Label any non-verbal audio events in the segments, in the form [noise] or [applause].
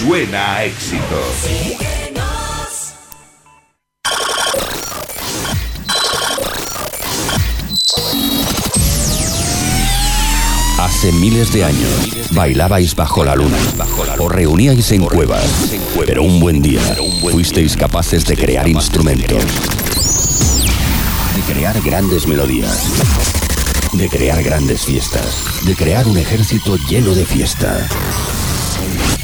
suena a éxito. Hace miles de años bailabais bajo la luna o reuníais en cuevas, pero un buen día fuisteis capaces de crear instrumentos, de crear grandes melodías, de crear grandes fiestas, de crear un ejército lleno de fiesta.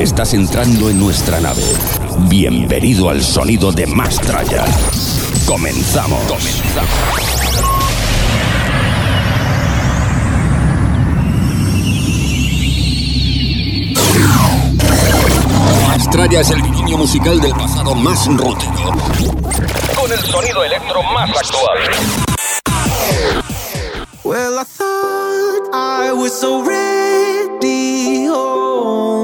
Estás entrando en nuestra nave. Bienvenido al sonido de Mastraya. Comenzamos. Mastraya es el binomio musical del pasado más rútico. Con el sonido electro más actual. Well, I thought I was already home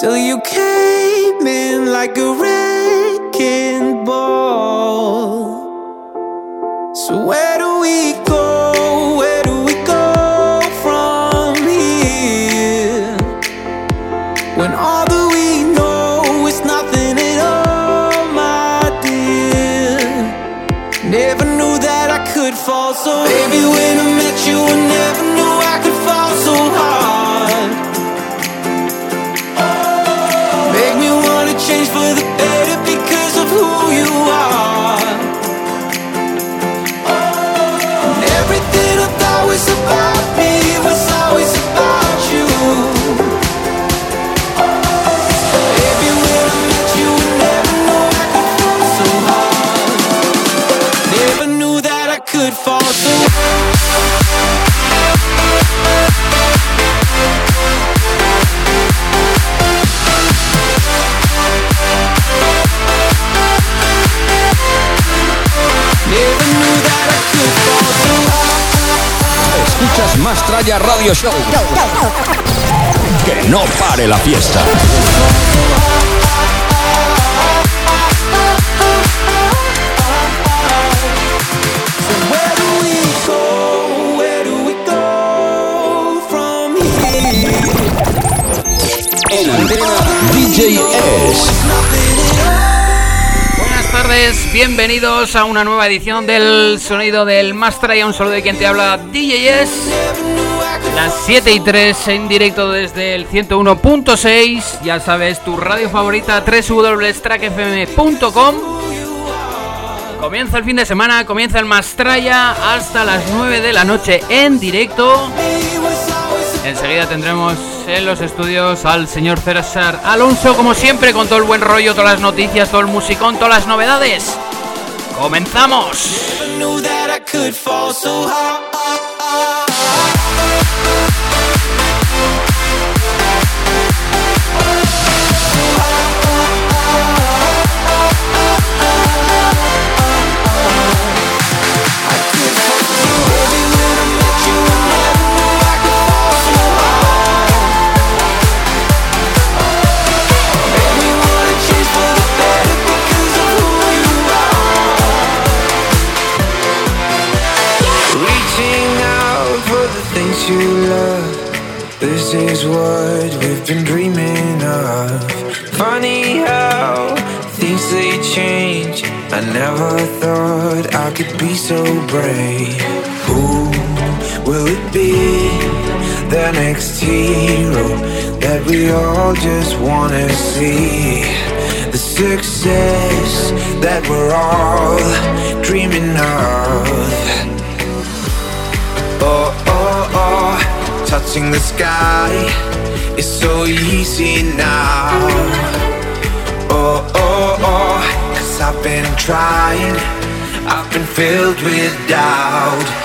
till you came in like a wrecking ball. So where do we go? Escuchas Mastraya Radio Show. Que no pare la fiesta. En antena DJ S. Tardes, bienvenidos a una nueva edición del sonido del Mastra y un saludo de quien te habla DJS. Las 7 y 3 en directo desde el 101.6, ya sabes, tu radio favorita www.trackfm.com. Comienza el fin de semana, comienza el Mastraya hasta las 9 de la noche en directo. Enseguida tendremos en los estudios al señor César Alonso, como siempre, con todo el buen rollo, todas las noticias, todo el musicón, todas las novedades. ¡Comenzamos! Never thought I could be so brave. Who will it be? The next hero that we all just wanna see. The success that we're all dreaming of. Oh, oh, oh, touching the sky is so easy now. I've been trying, I've been filled with doubt.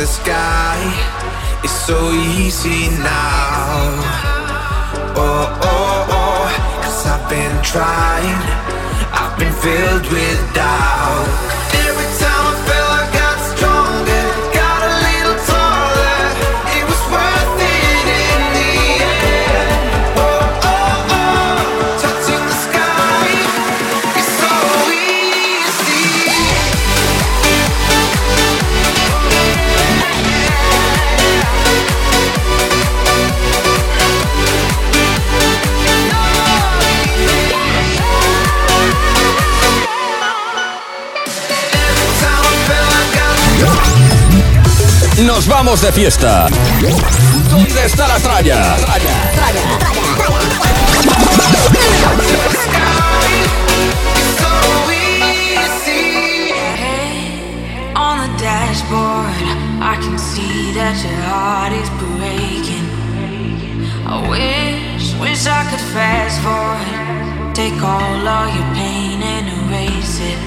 the sky is so easy now. Oh, oh, oh, cause I've been trying, I've been filled with doubt. vamos de fiesta. ¿Dónde está la tralla? I can see that your heart is breaking. I wish, wish I could fast forward, take all of your pain and erase it.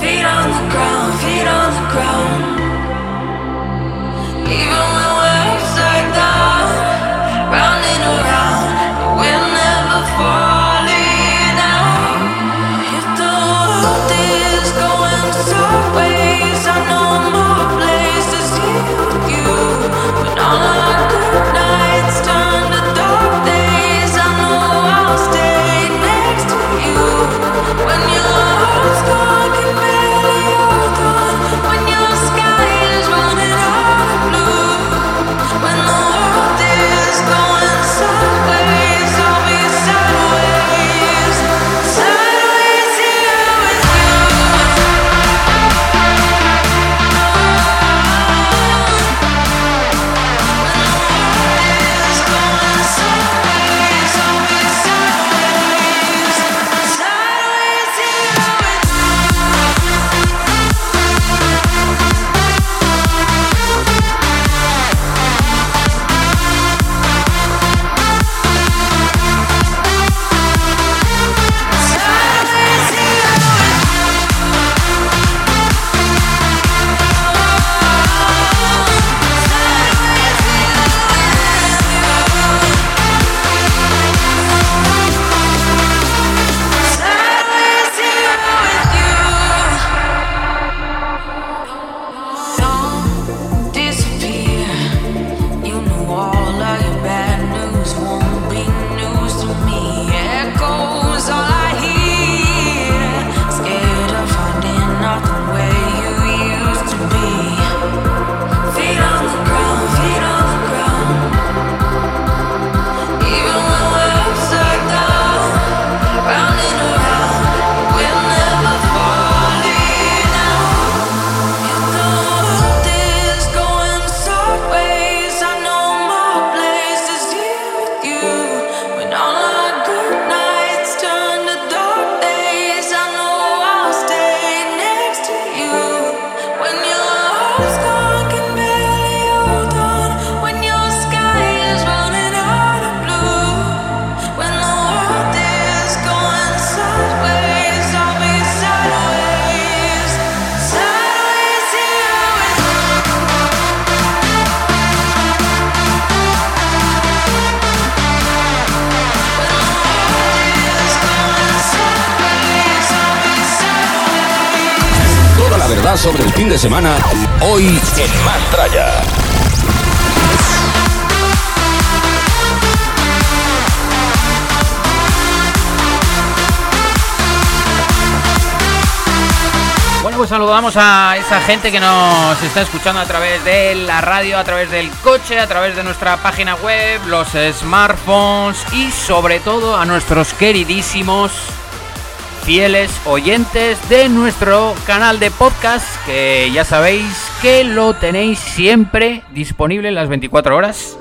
Feet on the ground, feet on the ground. saludamos a esa gente que nos está escuchando a través de la radio, a través del coche, a través de nuestra página web, los smartphones y sobre todo a nuestros queridísimos fieles oyentes de nuestro canal de podcast que ya sabéis que lo tenéis siempre disponible en las 24 horas.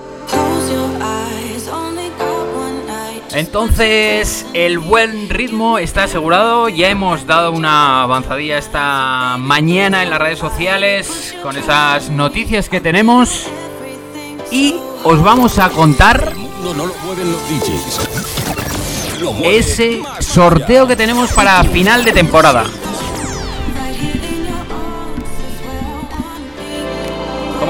Entonces, el buen ritmo está asegurado. Ya hemos dado una avanzadilla esta mañana en las redes sociales con esas noticias que tenemos. Y os vamos a contar ese sorteo que tenemos para final de temporada.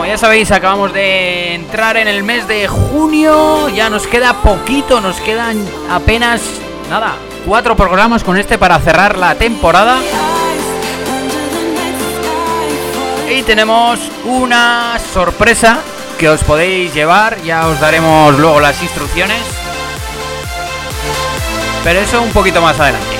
Ya sabéis, acabamos de entrar en el mes de junio. Ya nos queda poquito, nos quedan apenas nada, cuatro programas con este para cerrar la temporada. Y tenemos una sorpresa que os podéis llevar. Ya os daremos luego las instrucciones. Pero eso un poquito más adelante.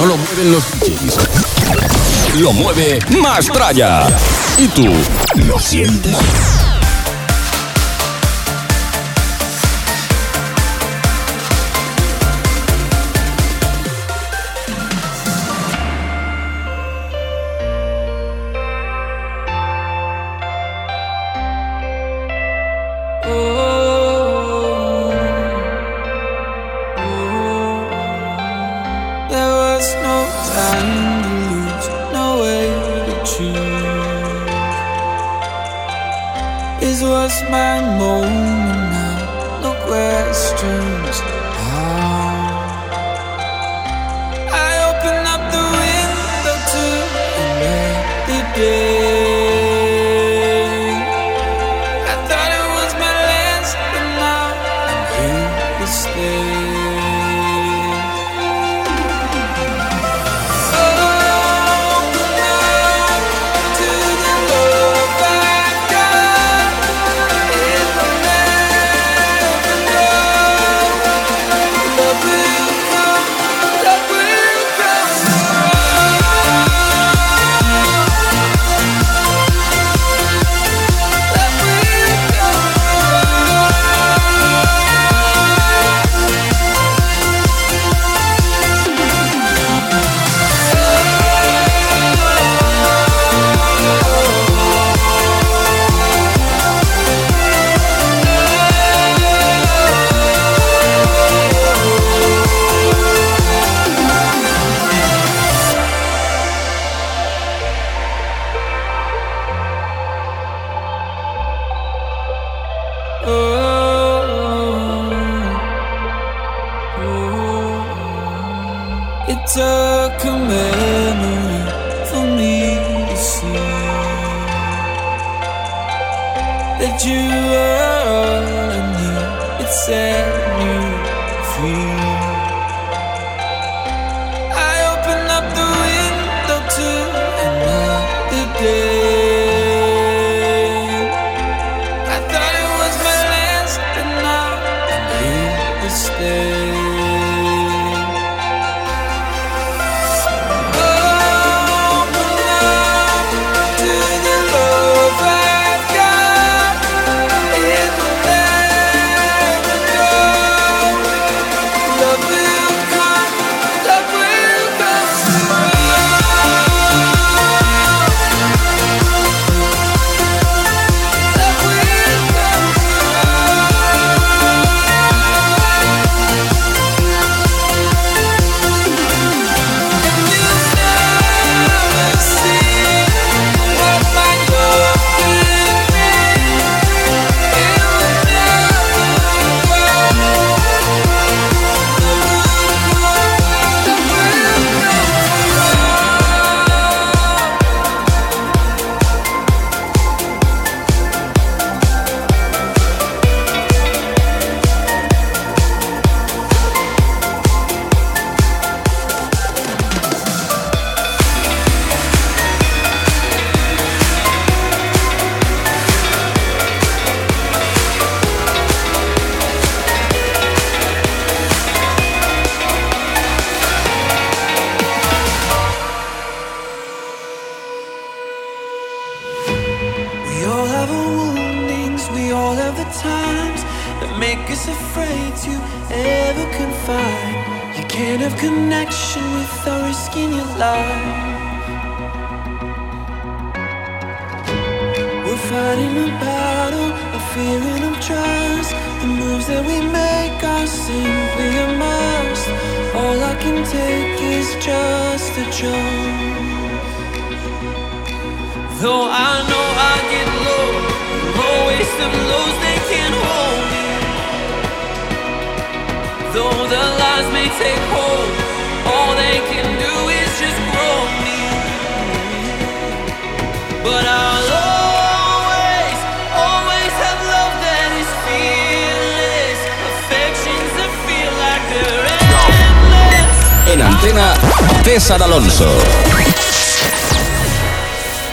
No lo mueven los DJs. Lo mueve Mastraya. ¿Y tú lo sientes?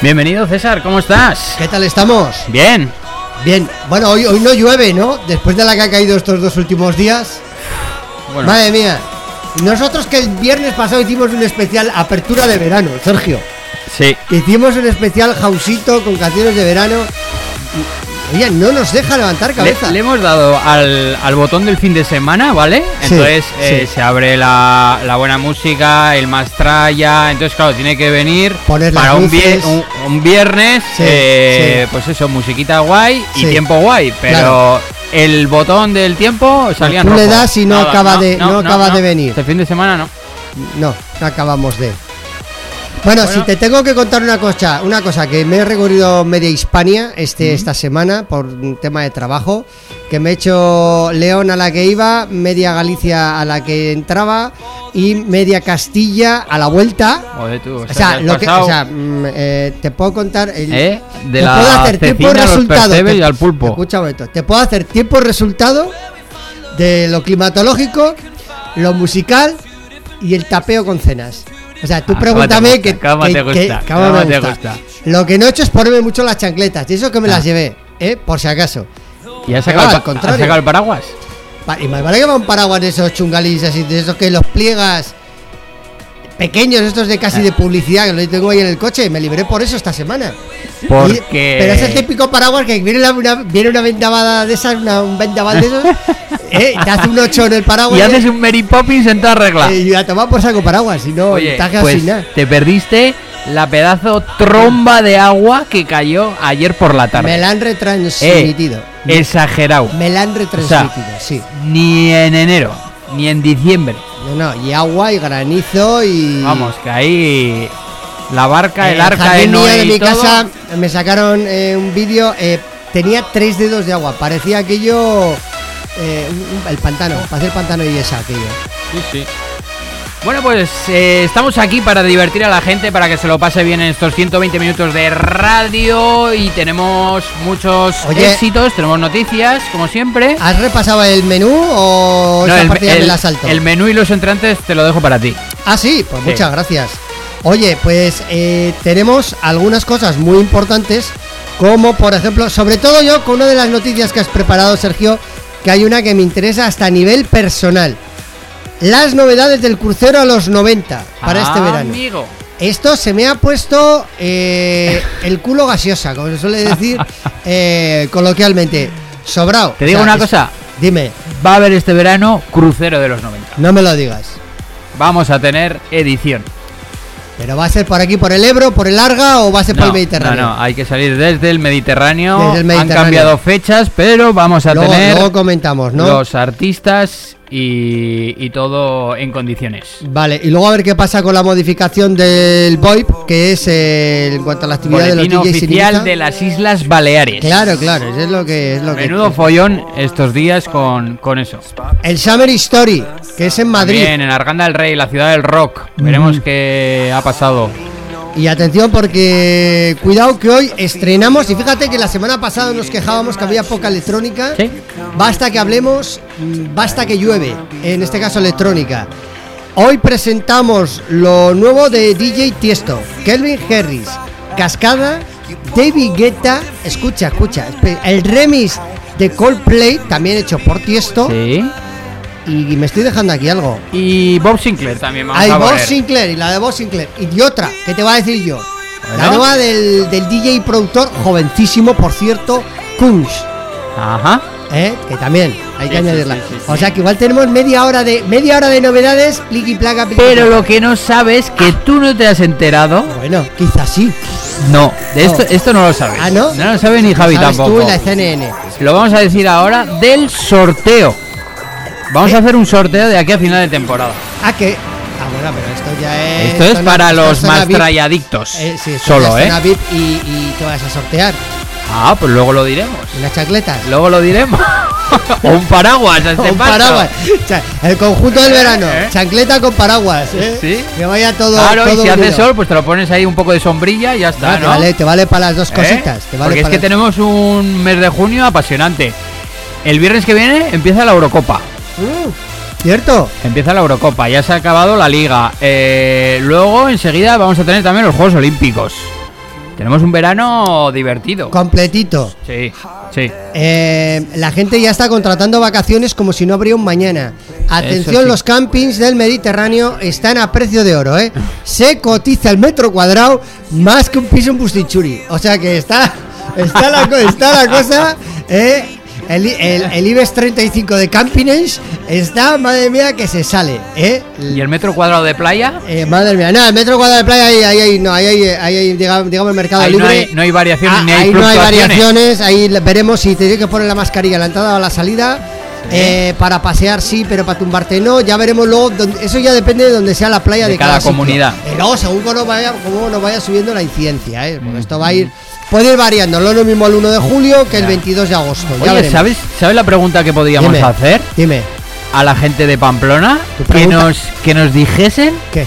Bienvenido, César, ¿cómo estás? ¿Qué tal estamos? Bien. Bien. Bueno, hoy, hoy no llueve, ¿no? Después de la que ha caído estos dos últimos días. Bueno, Madre mía. Nosotros que el viernes pasado hicimos un especial apertura de verano, Sergio. sí. Hicimos un especial jausito con canciones de verano. Oye, no nos deja levantar Le, cabeza. le hemos dado al, al botón del fin de semana, ¿vale? Sí, Entonces eh, sí. se abre la, la buena música, el más tralla. Entonces, claro, tiene que venir Poner para un, vie- un, un viernes, Sí, eh, pues eso, musiquita guay y tiempo guay. Pero Claro. el botón del tiempo salía en Tú le das y no acaba de- no acaba de venir. Este fin de semana no. No, no acabamos de. Bueno, Bueno. si te tengo que contar una cosa, una cosa que me he recorrido media Hispania este, esta semana por un tema de trabajo, que me he hecho León a la que iba, media Galicia a la que entraba y media Castilla a la vuelta. Joder, tú, O sea, te has lo que, o sea, mm, eh, te puedo contar el, ¿eh? de te la puedo hacer tiempo resultado. te- y al pulpo. Escucha un momento, te puedo hacer tiempo resultado de lo climatológico, lo musical y el tapeo con cenas. O sea, tú Ah, pregúntame que, que- te gusta, me te gusta. Lo que no he hecho es ponerme mucho las chancletas, y eso que me Ah. las llevé, ¿eh? Por si acaso. ¿Y has sacado, al has sacado el paraguas? Pa- Y más vale que va un paraguas de esos chungalís así, de esos que los pliegas pequeños, estos de casi de publicidad, que lo tengo ahí en el coche, me libré por eso esta semana. Porque... Y- pero es el típico paraguas que viene una, una- viene una vendavada de esas, una- un vendaval de esos, [laughs] ¿eh? te hace un 8 en el paraguas Y haces un Mary Poppins en toda regla. y a tomar por saco paraguas, y no, Oye, pues nada. te perdiste la pedazo tromba de agua que cayó ayer por la tarde. Me la han Eh, retransmitido. exagerado. Me la han retransmitido, sí. Ni en enero, ni en diciembre. No, no, y agua y granizo y. Vamos, que ahí la barca, el arca de Noé de mi todo. casa me sacaron eh, un vídeo. eh, tenía tres dedos de agua. Parecía aquello. eh, un- un- el pantano. Parecía el pantano y esa aquello. Sí, sí. Bueno, pues eh, estamos aquí para divertir a la gente, para que se lo pase bien en estos 120 minutos de radio y tenemos muchos Oye. éxitos, tenemos noticias, como siempre. ¿Has repasado el menú o No, el, me el- la salto? el menú y los entrantes te lo dejo para ti. Ah, sí, pues Sí. muchas gracias. Oye, pues eh, tenemos algunas cosas muy importantes, como por ejemplo, sobre todo yo con una de las noticias que has preparado, Sergio, que hay una que me interesa hasta a nivel personal. Las novedades del crucero a los 90 para este Ah, verano. Amigo. Esto se me ha puesto eh, el culo gaseosa, como se suele decir [laughs] eh, coloquialmente. Sobrado. Te digo O sea, una es- cosa, Dime, va a haber este verano crucero de los 90. no me lo digas. Vamos a tener edición. ¿Pero va a ser por aquí, por el Ebro, por el Larga o va a ser por el Mediterráneo? No, no, hay que salir desde el Mediterráneo. Desde el Mediterráneo. Han cambiado fechas, pero vamos a luego, tener luego comentamos, ¿no? los artistas y, y todo en condiciones. Vale, y luego a ver qué pasa con la modificación del VoIP, que es eh, en cuanto a la actividad Boletín de los DJs oficial de las Islas Baleares. Claro, claro, eso es lo que es lo que Menudo follón estos días con, con eso. El Summer Story, que es en Madrid. También en Arganda del Rey, la ciudad del rock. Veremos qué ha pasado. Y atención porque cuidado que hoy estrenamos y fíjate que la semana pasada nos quejábamos que había poca electrónica. Sí. Basta que hablemos, basta que llueve, en este caso electrónica. Hoy presentamos lo nuevo de DJ Tiesto, Kelvin Harris, Cascada, David Guetta, escucha, escucha, el remix de Coldplay, también hecho por Tiesto, Sí. Y me estoy dejando aquí algo. Y Bob Sinclair también vamos Hay a Bob poner. Sinclair y la de Bob Sinclair. Y otra, que te voy a decir yo. La nueva del, del DJ y productor, jovencísimo, por cierto, Kunz. Ajá. ¿eh? Que también hay que Sí, añadirla. sí, sí, sí. O sea que igual tenemos media hora de media hora de novedades, pliqui placa, pliqui, Pero placa. lo que no sabes que tú no te has enterado. Bueno, quizás sí. No, de esto, No. esto no lo sabes. Ah, ¿no? No lo sabe ni Javi Sabes tampoco. tú y la CNN. Lo vamos a decir ahora del sorteo. Vamos a hacer un sorteo de aquí a final de temporada. Ah, que. Ah, bueno, pero esto ya es. Esto es para esto los más trayadictos. Eh, sí, Solo, ¿eh? VIP y, y te vas a sortear Ah, pues luego lo diremos. unas chancletas. Luego lo diremos. o [laughs] un paraguas a este un paso. paraguas. El conjunto del verano. ¿Eh? Chancleta con paraguas. ¿eh? Sí. Que vaya todo. Claro, y si hace unido. sol, pues te lo pones ahí un poco de sombrilla y ya está, te, ¿no? vale, te vale para las dos ¿Eh? cositas. Te vale Porque es que las- tenemos un mes de junio apasionante. El viernes que viene empieza la Eurocopa. Mm, ¿Cierto? Empieza la Eurocopa, ya se ha acabado la liga. Eh, luego, enseguida, vamos a tener también los Juegos Olímpicos. Tenemos un verano divertido. Completito. Sí, sí. Eh, la gente ya está contratando vacaciones como si no habría un mañana. Atención, sí. los campings del Mediterráneo están a precio de oro, ¿eh? Se cotiza el metro cuadrado más que un piso en Bustichuri. O sea que está, está, la, está la cosa, ¿eh? El, el, el IBEX 35 de Campinens está, madre mía, que se sale, ¿eh? ¿Y el metro cuadrado de playa? Eh, madre mía, nada, el metro cuadrado de playa ahí, ahí, ahí, no, ahí, ahí, digamos, el mercado Ahí no libre. hay, no hay variaciones Ah, ni hay ahí no hay variaciones, ahí veremos si te tiene que poner la mascarilla a la entrada o a la salida. Eh, para pasear sí, pero para tumbarte no. Ya veremos luego. eso ya depende de donde sea la playa De de, cada comunidad. Luego, según cómo nos vaya, cómo nos vaya subiendo la incidencia, ¿eh? Porque esto va a ir. Puede ir variando. No es lo mismo el 1 de julio que el Ya. 22 de agosto. ya Oye, veremos. ¿sabes, ¿sabes la pregunta que podríamos Dime, hacer Dime, a la gente de Pamplona? ¿Tu Que pregunta? nos, que nos dijesen ¿qué?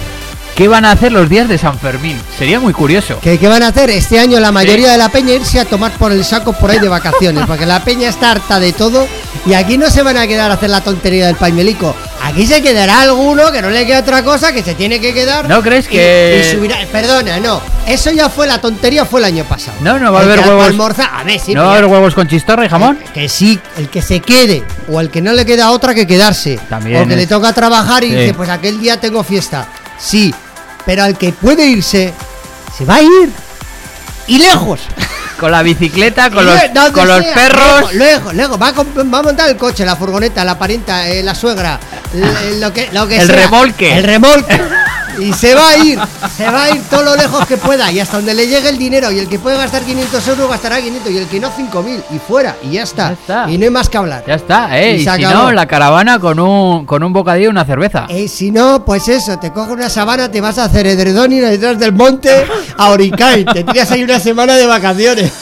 qué van a hacer los días de San Fermín. Sería muy curioso. ¿Qué, qué van a hacer? Este año la mayoría de la peña irse a tomar por el saco por ahí de [laughs] vacaciones, porque la peña está harta de todo y aquí no se van a quedar a hacer la tontería del pañuelico. Aquí se quedará alguno que no le queda otra cosa que se tiene que quedar. ¿No crees que- y subirá- Perdona, no. Eso ya fue la tontería, fue el año pasado. No, no va a haber huevos. almorza- a ver, sí, ¿No va a haber huevos con chistorra y jamón? que sí, el que se quede o el que no le queda otra que quedarse. También o que es- le toca trabajar y Sí. dice, pues aquel día tengo fiesta. Sí, pero al que puede irse, se va a ir. Y lejos. Con la bicicleta, con los, con los perros. Lejos, lejos. Va, a, va a montar el coche, la furgoneta, la parienta, eh, la suegra, [laughs] l- lo que, lo que El sea. remolque. El remolque. [laughs] Y se va a ir, se va a ir todo lo lejos que pueda y hasta donde le llegue el dinero. Y el que puede gastar 500 euros gastará 500 y el que no 5000 y fuera y ya está. Ya está. Y no hay más que hablar. Ya está, ¿eh? Y Y, si no, la caravana con un, con un bocadillo y una cerveza. Eh, si no, pues eso, te coges una sabana, te vas a hacer edredón y detrás del monte a Oricay. Te tiras ahí una semana de vacaciones.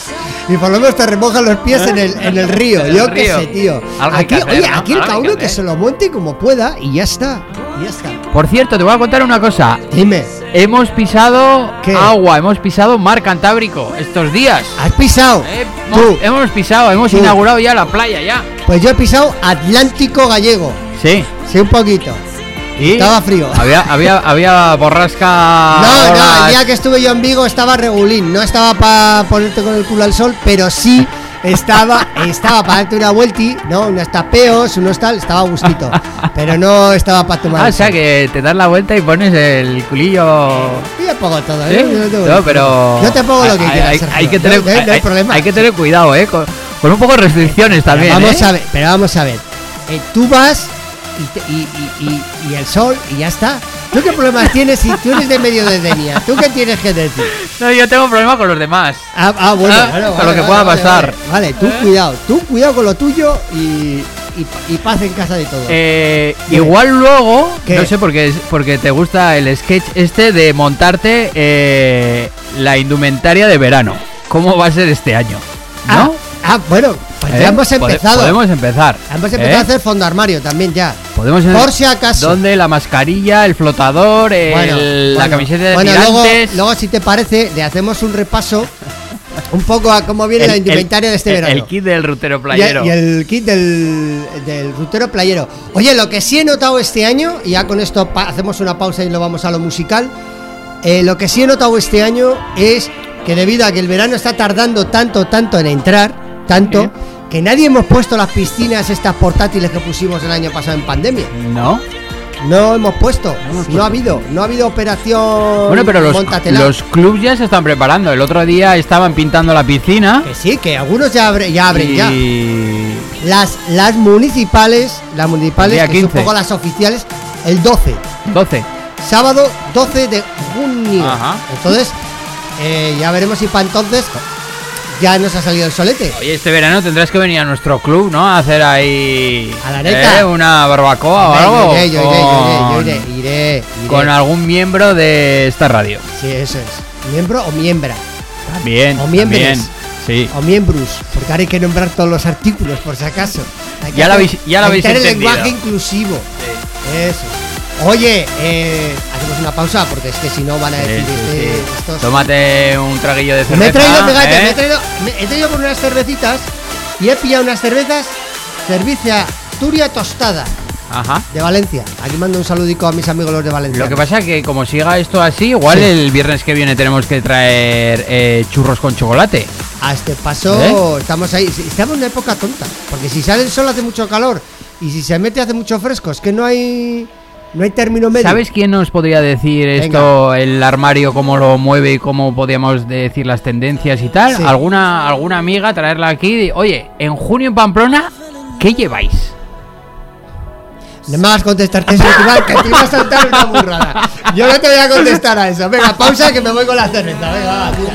Y por lo menos te remojan los pies en el, en el río. [laughs] En el Yo qué sé, tío. Aquí, hacer, oye, ¿no? aquí el cada que uno que se lo monte como pueda y ya está. y ya está. Por cierto, te voy a contar una cosa. Dime, Hemos pisado ¿Qué? agua, hemos pisado mar Cantábrico estos días. ¿has pisado? Eh, Tú. hemos, hemos pisado, hemos Tú. inaugurado ya la playa ya. Pues yo he pisado Atlántico Gallego. Sí. Sí, un poquito. ¿Y? Estaba frío. Había, había, había borrasca. No, no, el día que estuve yo en Vigo estaba regulín. No estaba para ponerte con el culo al sol, pero sí estaba estaba para darte una vuelti, ¿no? Unos tapeos, unos tal, estaba a gustito. Pero no estaba para tomar. Ah, o sea que te das la vuelta y pones el culillo. Yo pongo todo, ¿Sí? ¿eh? Yo te pongo- No, pero. Yo te pongo lo que hay, quieras. hay- hay que tener, no, no hay- no problema. hay que tener cuidado, ¿eh? Con, con un poco de restricciones también. vamos ¿eh? a ver, pero vamos a ver. Eh, tú vas y, y, y- y- el sol y ya está. ¿Tú qué problemas tienes si tú eres de medio de Denia? ¿Tú qué tienes que decir? No, yo tengo problema con los demás. Ah, ah, bueno, Ah, bueno, con vale, lo que vale, pueda vale, pasar. Vale, tú ¿Eh? cuidado, tú cuidado con lo tuyo y, y, y paz en casa de todos. Eh, igual luego, ¿Qué? no sé por qué, porque te gusta el sketch este de montarte eh, la indumentaria de verano. ¿Cómo va a ser este año? ¿No? Ah, ah, bueno, pues ¿Eh? ya hemos empezado. Podemos empezar. Hemos empezado ¿eh? a hacer fondo armario también ya. Podemos Por si acaso. ¿Dónde? La mascarilla, el flotador, el- Bueno, la bueno. camiseta de Bueno, luego, si te parece, le hacemos un repaso un poco a cómo viene el- la indumentaria el- de este verano. El kit del rutero playero. Y el, kit del, del rutero playero. Oye, lo que sí he notado este año, y ya con esto hacemos una pausa y lo vamos a lo musical. eh, lo que sí he notado este año es que debido a que el verano está tardando tanto, tanto en entrar, tanto. Que nadie hemos puesto las piscinas estas portátiles que pusimos el año pasado en pandemia. ¿No? No hemos puesto, hemos no ha habido, no ha habido operación. Bueno, pero los, los clubs ya se están preparando. El otro día estaban pintando la piscina. Que sí, que algunos ya, abre- ya abren ya. Las, las municipales, las municipales, que son un 15. poco las oficiales, el 12. 12. Sábado 12 de junio. Ajá. Entonces, eh, ya veremos si para entonces ya nos ha salido el solete. Oye, este verano tendrás que venir a nuestro club, ¿no? A hacer ahí. A la neta. ¿eh? Una barbacoa o algo. iré, yo iré, yo iré, yo con- iré. Con algún miembro de esta radio. Sí, eso es. Miembro o miembra. También. O miembros. también, Sí. O miembros. Porque ahora hay que nombrar todos los artículos, por si acaso. Hay que Ya hacer- habéis- ya hay habéis hacer el entendido. lenguaje inclusivo. Eso. Oye, eh, hacemos una pausa porque es que si no van a decir sí, este- sí. estos- Tómate un traguillo de cerveza. Me he traído, fíjate, ¿eh? me he traído, me- he traído por unas cervecitas y he pillado unas cervezas Cervicia Turia Tostada Ajá. de Valencia. Aquí mando un saludico a mis amigos los de Valencia. Lo que pasa que como siga esto así, igual Sí. el viernes que viene tenemos que traer eh, churros con chocolate. A este paso estamos ahí. Estamos en una época tonta. Porque si sale el sol hace mucho calor y si se mete hace mucho fresco, es que no hay no hay término medio. ¿Sabes quién nos podría decir esto, el armario, cómo lo mueve y cómo podríamos decir las tendencias y tal? Sí. ¿Alguna, alguna amiga traerla aquí? Oye, en junio en Pamplona, ¿qué lleváis? No me hagas contestarte eso, que iba- que te iba a saltar una burrada. Yo no te voy a contestar a eso. Venga, pausa que me voy con la cerveza. Venga, va, tira.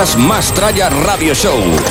Escuchas Más Tralla Radio Show.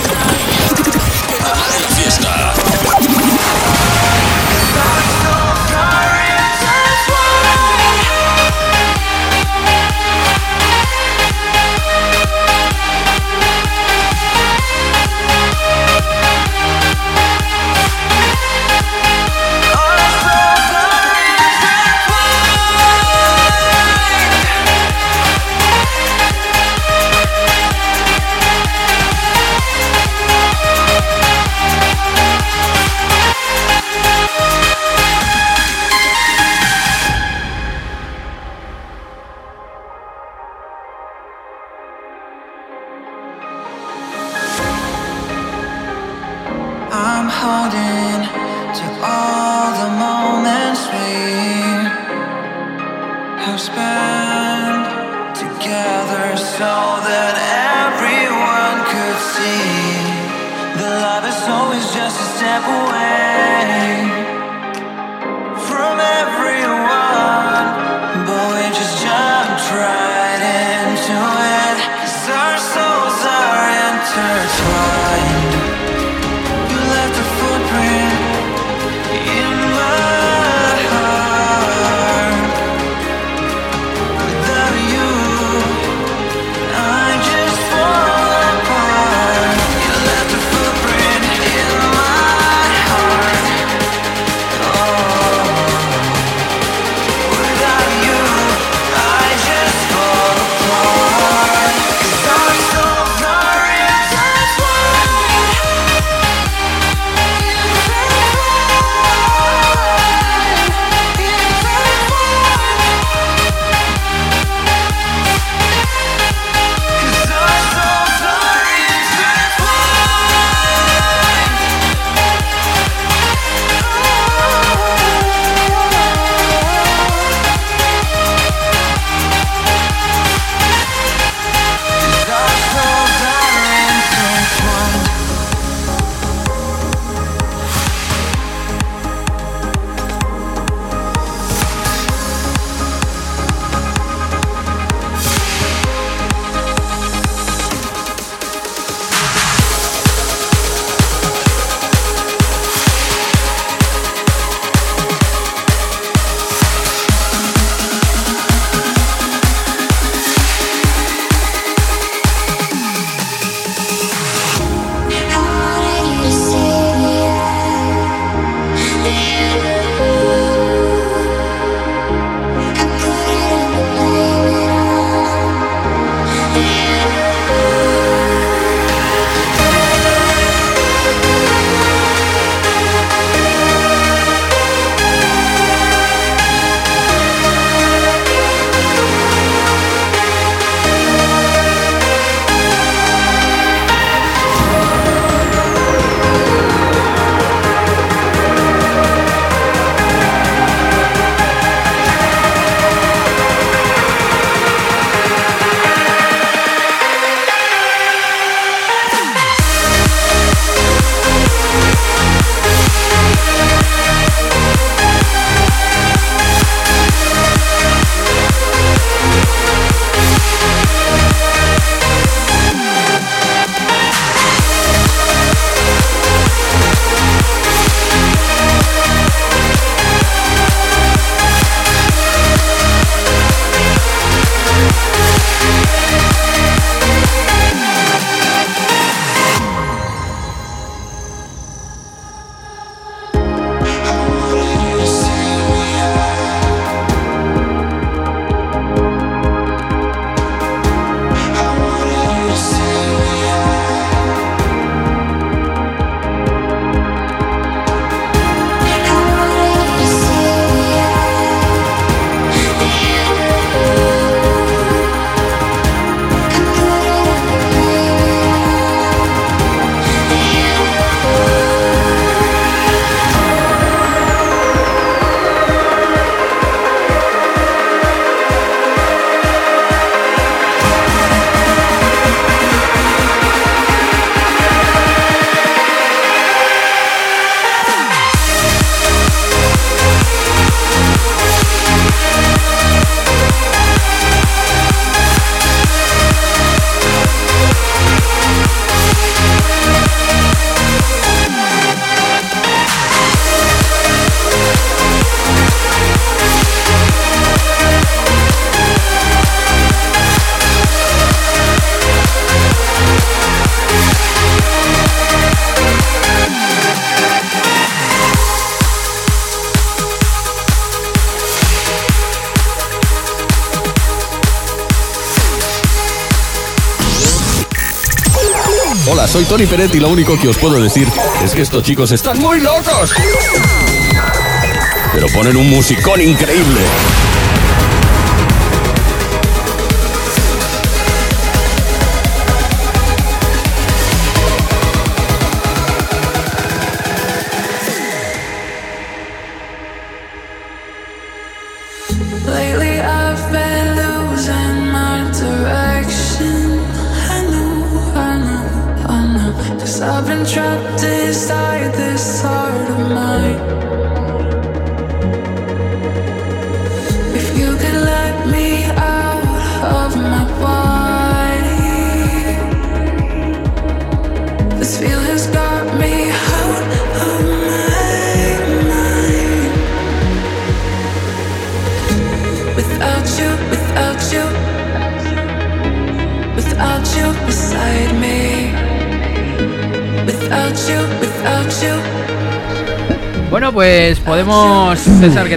Tony Peret y lo único que os puedo decir es que estos chicos están muy locos. Pero ponen un musicón increíble.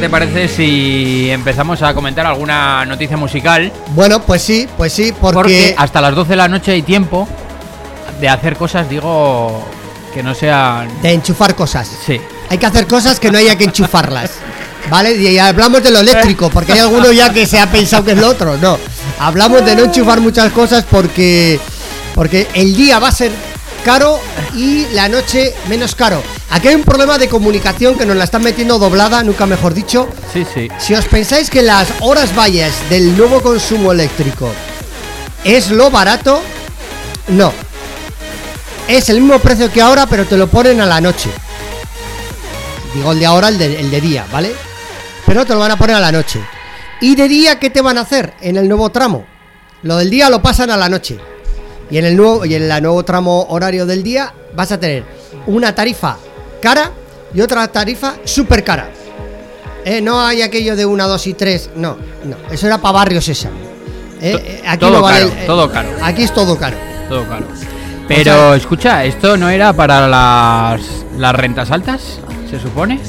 Te parece si empezamos a comentar alguna noticia musical? Bueno, pues sí, pues sí, porque, Porque hasta las 12 de la noche hay tiempo de hacer cosas, digo, que no sean... de enchufar cosas. Sí. Hay que hacer cosas que no haya que enchufarlas. ¿Vale? Y hablamos de lo eléctrico, porque hay alguno ya que se ha pensado que es lo otro. No. Hablamos de no enchufar muchas cosas porque. Porque el día va a ser caro y la noche menos caro. Aquí hay un problema de comunicación que nos la están metiendo doblada, nunca mejor dicho. Sí, sí. Si os pensáis que las horas valles del nuevo consumo eléctrico es lo barato, no. Es el mismo precio que ahora, pero te lo ponen a la noche. Digo el de ahora, el de, el de día, ¿vale? Pero te lo van a poner a la noche. ¿Y de día qué te van a hacer en el nuevo tramo? Lo del día lo pasan a la noche. Y en el nuevo, y en el nuevo tramo horario del día vas a tener una tarifa cara y otra tarifa súper cara. Eh, no hay aquello de una, dos y tres. No, no. Eso era para barrios esa. Eh, eh, todo no vale caro, el- eh, todo caro. Aquí es todo caro. Todo caro. Pero escucha, ¿esto no era para las, las rentas altas? ¿Se supone?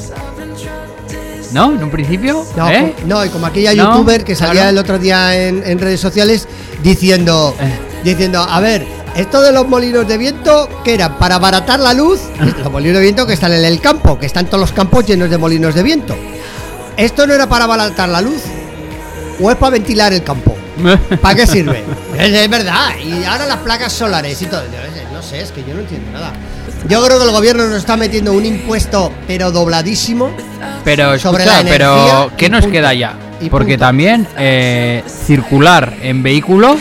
¿No? ¿En un principio? No, ¿Eh? no, y como aquella No, youtuber que salía claro. el otro día en, en redes sociales diciendo, Eh. diciendo, a ver, esto de los molinos de viento, ¿qué eran? Para abaratar la luz, [laughs] los molinos de viento que están en el campo, que están todos los campos llenos de molinos de viento. ¿Esto no era para abaratar la luz? ¿O es para ventilar el campo? [laughs] ¿Para qué sirve? es, es verdad, y ahora las placas solares y todo. No sé, es que yo no entiendo nada. Yo creo que el gobierno nos está metiendo un impuesto, pero dobladísimo. Pero Sobre escucha, la pero ¿qué nos punto. queda ya? Porque punto. también eh, circular en vehículo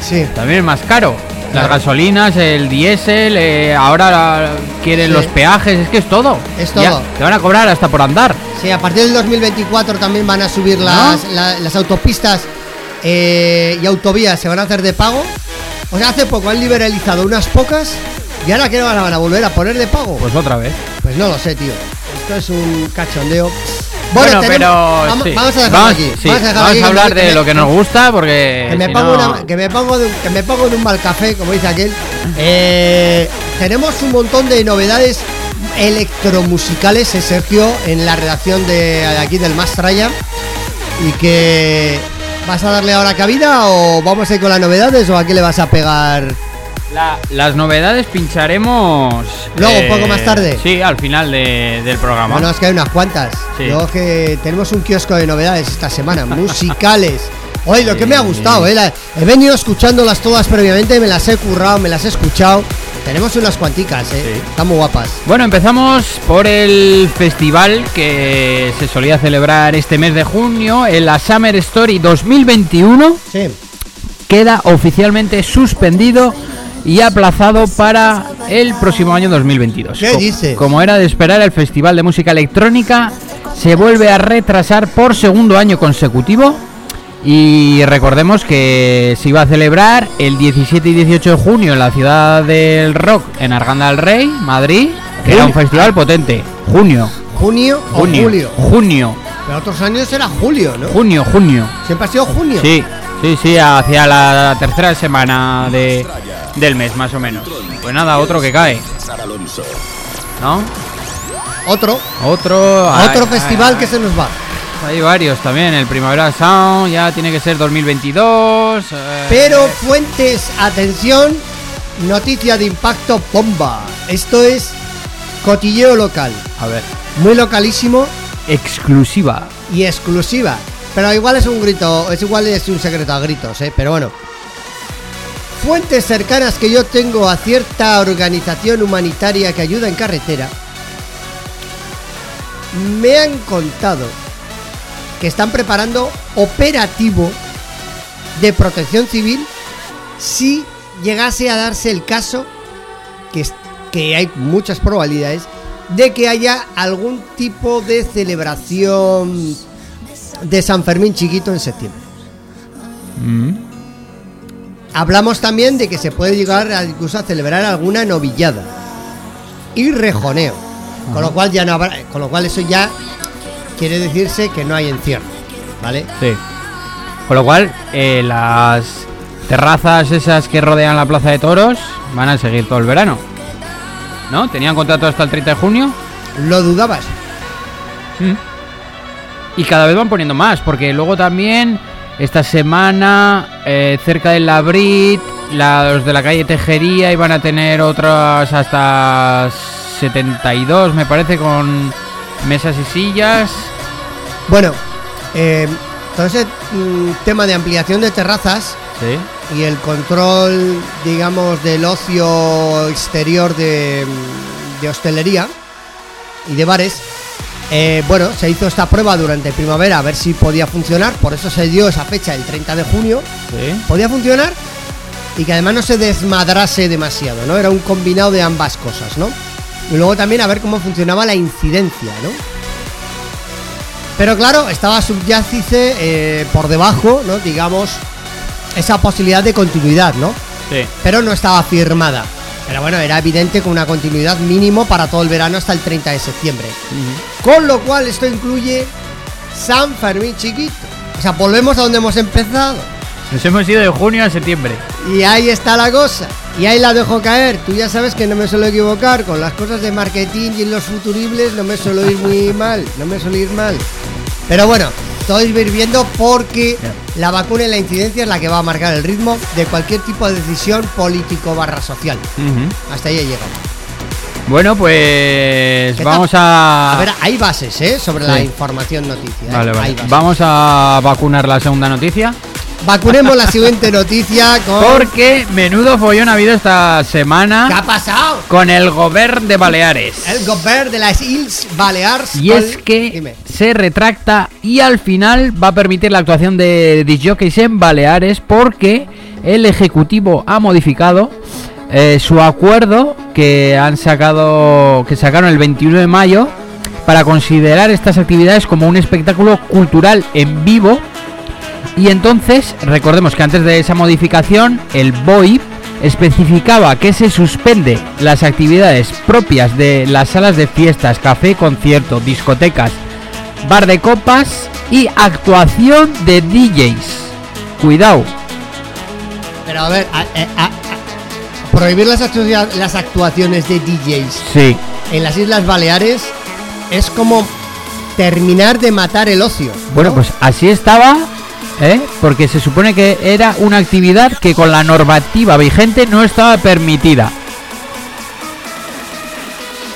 Sí. también es más caro. Las gasolinas, el diésel, eh, ahora la- quieren Sí. los peajes, es que es todo. Es Ya, todo. te van a cobrar hasta por andar. Sí, a partir del 2024 también van a subir las, la- las autopistas eh, y autovías, se van a hacer de pago. O sea, hace poco han liberalizado unas pocas y ahora que a, van a volver a poner de pago. Pues otra vez. Pues no lo sé, tío. Esto es un cachondeo. Bueno, pero vamos, sí. vamos a dejarlo Vamos- aquí. sí, vamos a, dejarlo vamos aquí, a hablar de que lo que nos gusta porque que me, si pongo no- una- que me pongo de un, que me pongo de un mal café, como dice aquel. Eh, tenemos un montón de novedades electromusicales, Sergio, en la redacción de, de aquí del Mastraya. Y que. ¿Vas a darle ahora cabida o vamos a ir con las novedades o a qué le vas a pegar? La- las novedades pincharemos. Luego, un poco más tarde. Sí, al final de- del programa. Bueno, es que hay unas cuantas. Sí. Luego que tenemos un kiosco de novedades esta semana, [laughs] musicales. Oye, lo que me ha gustado, ¿eh? La- he venido escuchándolas todas previamente, me las he currado, me las he escuchado. Tenemos unas cuanticas, ¿eh? Sí. Están muy guapas. Bueno, empezamos por el festival que se solía celebrar este mes de junio, en la Summer Story 2021. Sí. Queda oficialmente suspendido y aplazado para el próximo año 2022. ¿Qué Co- dices? Como era de esperar, el Festival de Música Electrónica se vuelve a retrasar por segundo año consecutivo. Y recordemos que se iba a celebrar el 17 y 18 de junio en la ciudad del rock, en Arganda del Rey, Madrid, que era un festival potente. Junio, ¿Junio, junio, o julio? junio, Pero otros años era julio, ¿no? junio, junio. Siempre ha sido junio. Sí, sí, sí, hacia la tercera semana de, del mes, más o menos. Pues nada, otro que cae, ¿no? Otro. Otro. ay, otro ay, festival ay. que se nos va. Hay varios también. El Primavera Sound ya tiene que ser 2022. eh, Pero fuentes, atención, Noticia de impacto bomba. Esto es cotilleo local. A ver. Muy localísimo Exclusiva. y exclusiva. Pero igual es un grito, es igual es un secreto a gritos, ¿eh? Pero bueno. Fuentes cercanas que yo tengo a cierta organización humanitaria que ayuda en carretera me han contado que están preparando operativo de protección civil si llegase a darse el caso que, que hay muchas probabilidades de que haya algún tipo de celebración de San Fermín chiquito en septiembre. Hablamos también de que se puede llegar a incluso a celebrar alguna novillada y rejoneo, con lo cual ya no habrá, con lo cual eso ya quiere decirse que no hay encierro, ¿vale? Sí. Con lo cual, eh, las terrazas esas que rodean la Plaza de Toros van a seguir todo el verano. ¿No? ¿Tenían contrato hasta el 30 de junio? Lo dudabas. Y cada vez van poniendo más, porque luego también esta semana, eh, cerca del Labrit, la- los de la calle Tejería iban a tener otras hasta 72, me parece, con mesas y sillas. Bueno, eh, todo ese mm, tema de ampliación de terrazas Sí. y el control, digamos, del ocio exterior de, de hostelería y de bares, eh, bueno, se hizo esta prueba durante primavera a ver si podía funcionar, por eso se dio esa fecha, el 30 de junio, Sí. podía funcionar y que además no se desmadrase demasiado, ¿no? Era un combinado de ambas cosas, ¿no? Y luego también a ver cómo funcionaba la incidencia, ¿no? Pero claro, estaba subyacice eh, por debajo, ¿no? Digamos, esa posibilidad de continuidad, ¿no? Sí. Pero no estaba firmada. Pero bueno, era evidente con una continuidad mínimo para todo el verano hasta el 30 de septiembre. Con lo cual esto incluye San Fermín chiquito. O sea, volvemos a donde hemos empezado. Nos hemos ido de junio a septiembre. Y ahí está la cosa. Y ahí la dejo caer. Tú ya sabes que no me suelo equivocar. Con las cosas de marketing y en los futuribles no me suelo ir muy [laughs] mal. No me suelo ir mal. Pero bueno, todo ir viendo porque la vacuna y la incidencia es la que va a marcar el ritmo de cualquier tipo de decisión político barra social. Hasta ahí he llegado. Bueno, pues ¿Qué vamos a... A ver, hay bases, ¿eh? Sobre la información noticia. ¿eh? Vale, vale. Vamos a vacunar la segunda noticia. Vacunemos la siguiente noticia con... Porque menudo follón ha habido esta ¿Qué semana ha pasado? con el gobierno de Baleares. El gobierno de las Isles Balears. Y es que Dime. se retracta y al final va a permitir la actuación de disjockeys en Baleares porque el Ejecutivo ha modificado eh, su acuerdo que han sacado, que sacaron el 21 de mayo para considerar estas actividades como un espectáculo cultural en vivo. Y entonces, recordemos que antes de esa modificación, el BOI especificaba que se suspende las actividades propias de las salas de fiestas, café, concierto, discotecas, bar de copas y actuación de DJs. Cuidado. Pero a ver, a- a- a- a- prohibir las, actua- las actuaciones de DJs Sí. en las Islas Baleares es como terminar de matar el ocio. Bueno, ¿no? pues así estaba, ¿eh? porque se supone que era una actividad que con la normativa vigente no estaba permitida.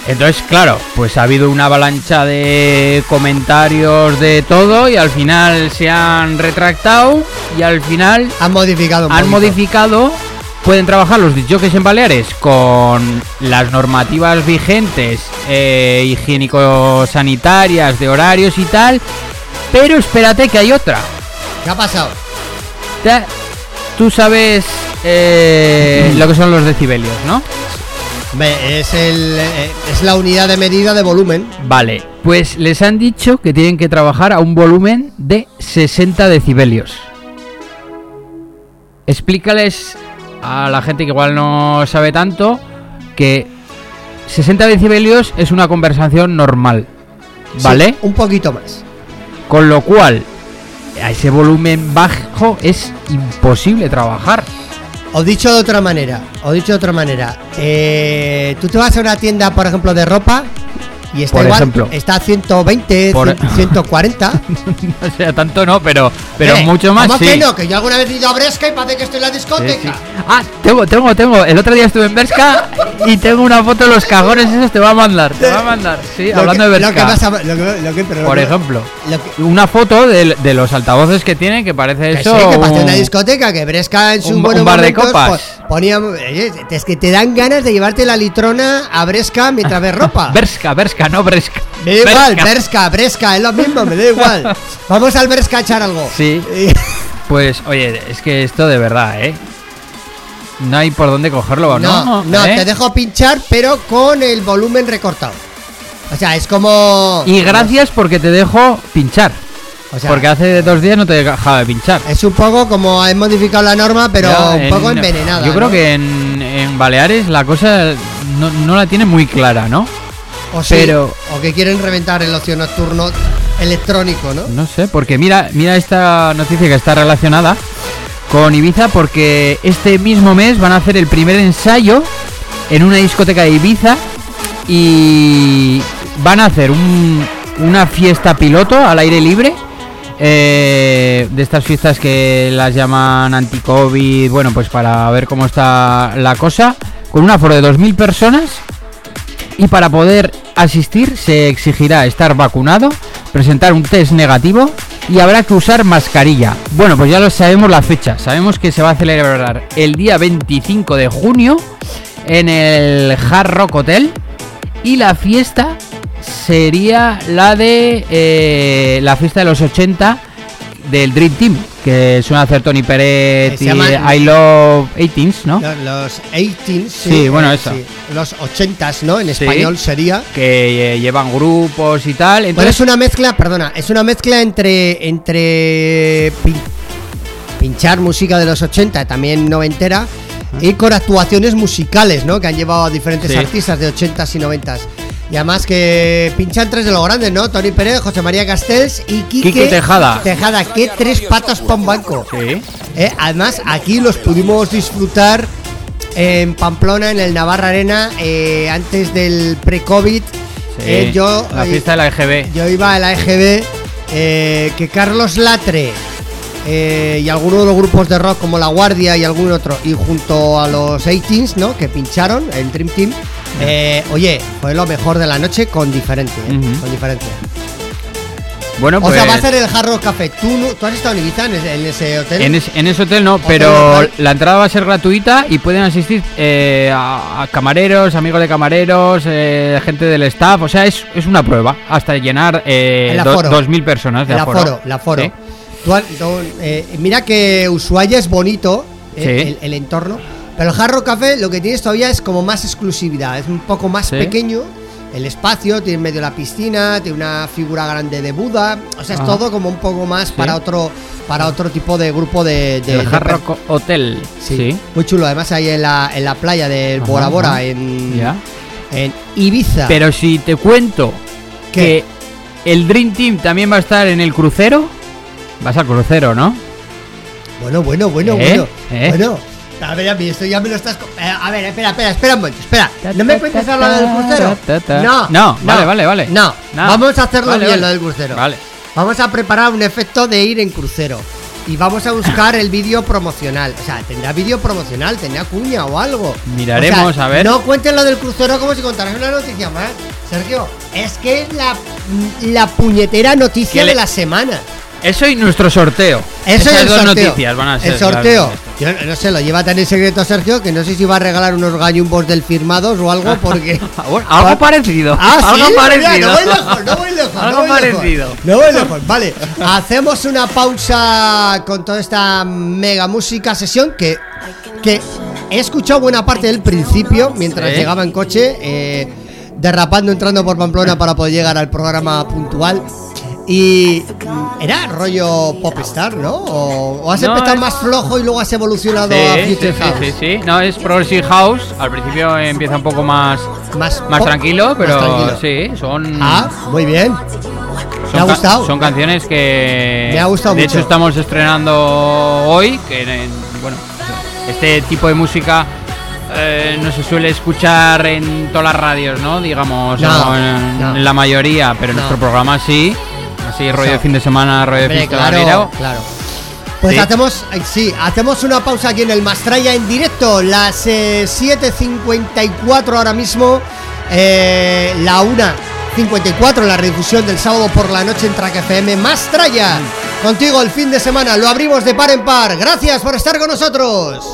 Entonces, claro, pues ha habido una avalancha de comentarios de todo y al final se han retractado y al final han modificado han modificado. Pueden trabajar los disjockeys en Baleares con las normativas vigentes, eh, higiénico-sanitarias, de horarios y tal. Pero espérate que hay otra. ¿Qué ha pasado? Tú sabes eh, lo que son los decibelios, ¿no? Es, el, eh, es la unidad de medida de volumen. Vale, pues les han dicho que tienen que trabajar a un volumen de 60 decibelios. Explícales a la gente que igual no sabe tanto que 60 decibelios es una conversación normal, ¿vale? Sí, un poquito más. Con lo cual, a ese volumen bajo es imposible trabajar. O dicho de otra manera, o dicho de otra manera, eh, tú te vas a una tienda, por ejemplo, de ropa Y está Por igual, ejemplo. está a 120, Por- 100, 140. [laughs] o sea, tanto no, pero, pero Eh, mucho más ¿cómo sí. que no? Que yo alguna vez he ido a Bresca y parece que estoy en la discoteca. sí. Ah, tengo, tengo, tengo. El otro día estuve en Berska y tengo una foto de los cagones esos. Te va a mandar, te va a mandar. Sí, Lo hablando que- de Lo que Berska. vas a- lo que- lo que- pero lo Por ejemplo. Una foto de, de los altavoces que tienen que parece Que eso. sí, que una discoteca, que Bresca en un- bar de copas. ponía, oye, es que te dan ganas de llevarte la litrona a Bresca mientras ves ropa. Berska, No Bresca. Me da igual. Bresca, Bresca, es lo mismo, me da igual. [laughs] Vamos al Bresca a echar algo. Sí. [laughs] Pues, oye, es que esto de verdad, ¿eh? No hay por dónde cogerlo, ¿no? No, no, ¿Eh? te dejo pinchar, pero con el volumen recortado. O sea, es como. Y gracias porque te dejo pinchar. O sea, porque hace dos días no te dejaba de pinchar. es un poco como he modificado la norma, pero Ya, un en- poco envenenada. Yo creo ¿no? que en, en Baleares la cosa no, no la tiene muy clara, ¿no? O sí, pero- O que quieren reventar el ocio nocturno electrónico, ¿no? No sé, porque mira, mira esta noticia que está relacionada con Ibiza porque este mismo mes van a hacer el primer ensayo en una discoteca de Ibiza y van a hacer un- una fiesta piloto al aire libre. eh, de estas fiestas que las llaman anti-COVID, bueno, pues para ver cómo está la cosa, con un aforo de 2.000 personas y para poder asistir se exigirá estar vacunado, presentar un test negativo y habrá que usar mascarilla. Bueno, pues ya lo sabemos la fecha. Sabemos que se va a celebrar el día 25 de junio en el Hard Rock Hotel y la fiesta sería la de eh, la fiesta de los 80 del Dream Team, que suena a hacer Tony Peret y I Love 18s, ¿no? Los, los 18 Sí, bueno, eso. Los 80s, ¿no? En Sí. español sería. Que eh, llevan grupos y tal. Bueno, Entonces, es una mezcla, perdona, es una mezcla entre entre pin- pinchar música de los 80, también noventera, y con actuaciones musicales, ¿no? Que han llevado a diferentes artistas de 80s y 90s. Y además que pinchan tres de los grandes, ¿no? Tony Pérez, José María Castells y Quique, Quique Tejada. Tejada, que tres patas pa' un banco. Sí. Eh, además, aquí los pudimos disfrutar en Pamplona, en el Navarra Arena, eh, antes del pre-COVID. Sí, Eh, yo, la fiesta de la EGB. yo iba a la EGB, que Carlos Latre y algunos de los grupos de rock como La Guardia y algún otro, y junto a los 18s, ¿no? Que pincharon, el Dream Team. Eh, oye, fue lo mejor de la noche con diferente, ¿eh? Con diferente. Bueno, O pues. sea, va a ser el Hard Rock Café. ¿Tú, no- ¿Tú has estado en Ibiza, en ese, en ese hotel? En, es- en ese hotel no, pero la entrada va a ser gratuita y pueden asistir eh, a, a camareros, amigos de camareros, eh, gente del staff. O sea, es, es una prueba hasta llenar eh, do- aforo. 2.000 personas de el aforo. aforo, el aforo. Sí. Tú has- tú, mira que Ushuaia es bonito, Sí. el, el entorno, pero el Jarro Café lo que tienes todavía es como más exclusividad, es un poco más Sí. pequeño. El espacio, tiene en medio la piscina, tiene una figura grande de Buda, o sea, es Ajá. todo como un poco más Sí. para otro para otro tipo de grupo de, de- el de Hard per- Rock Hotel. Sí, Sí. muy chulo. Además ahí en la, en la playa del Ajá, Bora Bora en, en Ibiza. Pero si te cuento ¿Qué? que el Dream Team también va a estar en el crucero, vas al crucero, ¿no? Bueno, bueno, bueno, ¿Eh? bueno. ¿Eh? Bueno. A ver, a mí esto ya me lo estás. eh, a ver, espera, espera, espera un momento, espera. ¿No me cuentes hablar del crucero? No, No, vale, vale, vale. No, No. vamos a hacerlo Vale, bien vale. lo del crucero. Vale. Vamos a preparar un efecto de ir en crucero. Y vamos a buscar el vídeo promocional. O sea, tendrá vídeo promocional, tendrá cuña o algo. Miraremos, O sea, a ver. No cuentes lo del crucero como si contaras una noticia más. Sergio, es que es la, la puñetera noticia de la semana. Eso y nuestro sorteo. Eso Esas es el dos sorteo. noticias van a ser. El sorteo. Yo no sé, lo lleva tan en secreto Sergio que no sé si va a regalar unos gallumbos del firmados o algo [laughs] porque. Ah, algo parecido. Ah, sí, algo mira, parecido. no voy lejos, no voy lejos. [laughs] Algo no voy lejos. parecido. No voy lejos, vale. Hacemos una pausa con toda esta mega música sesión que, que he escuchado buena parte del principio mientras llegaba en coche, eh, derrapando, entrando por Pamplona para poder llegar al programa puntual. Y era rollo popstar, ¿no? ¿O, o has No, empezado es- más flojo y luego has evolucionado Sí, a sí, Future sí, House? sí, sí. No, es Progressive House. Al principio empieza un poco más, Más, más tranquilo, más pero tranquilo. sí, son. Ah, muy bien. son me ha ca- gustado. Son canciones que. Me ha gustado De mucho. hecho, estamos estrenando hoy. Que, en- bueno, este tipo de música eh, no se suele escuchar en todas las radios, ¿no? Digamos, No, o en, no. en la mayoría, pero en nuestro programa sí. Así, rollo de fin de semana, rollo de fiesta claro, claro. Pues Sí. hacemos, sí, hacemos una pausa aquí en el Mastraya en directo, las eh, 7.54 ahora mismo, eh, la 1.54 la redifusión del sábado por la noche en Track FM Mastraya. Contigo el fin de semana, lo abrimos de par en par. Gracias por estar con nosotros.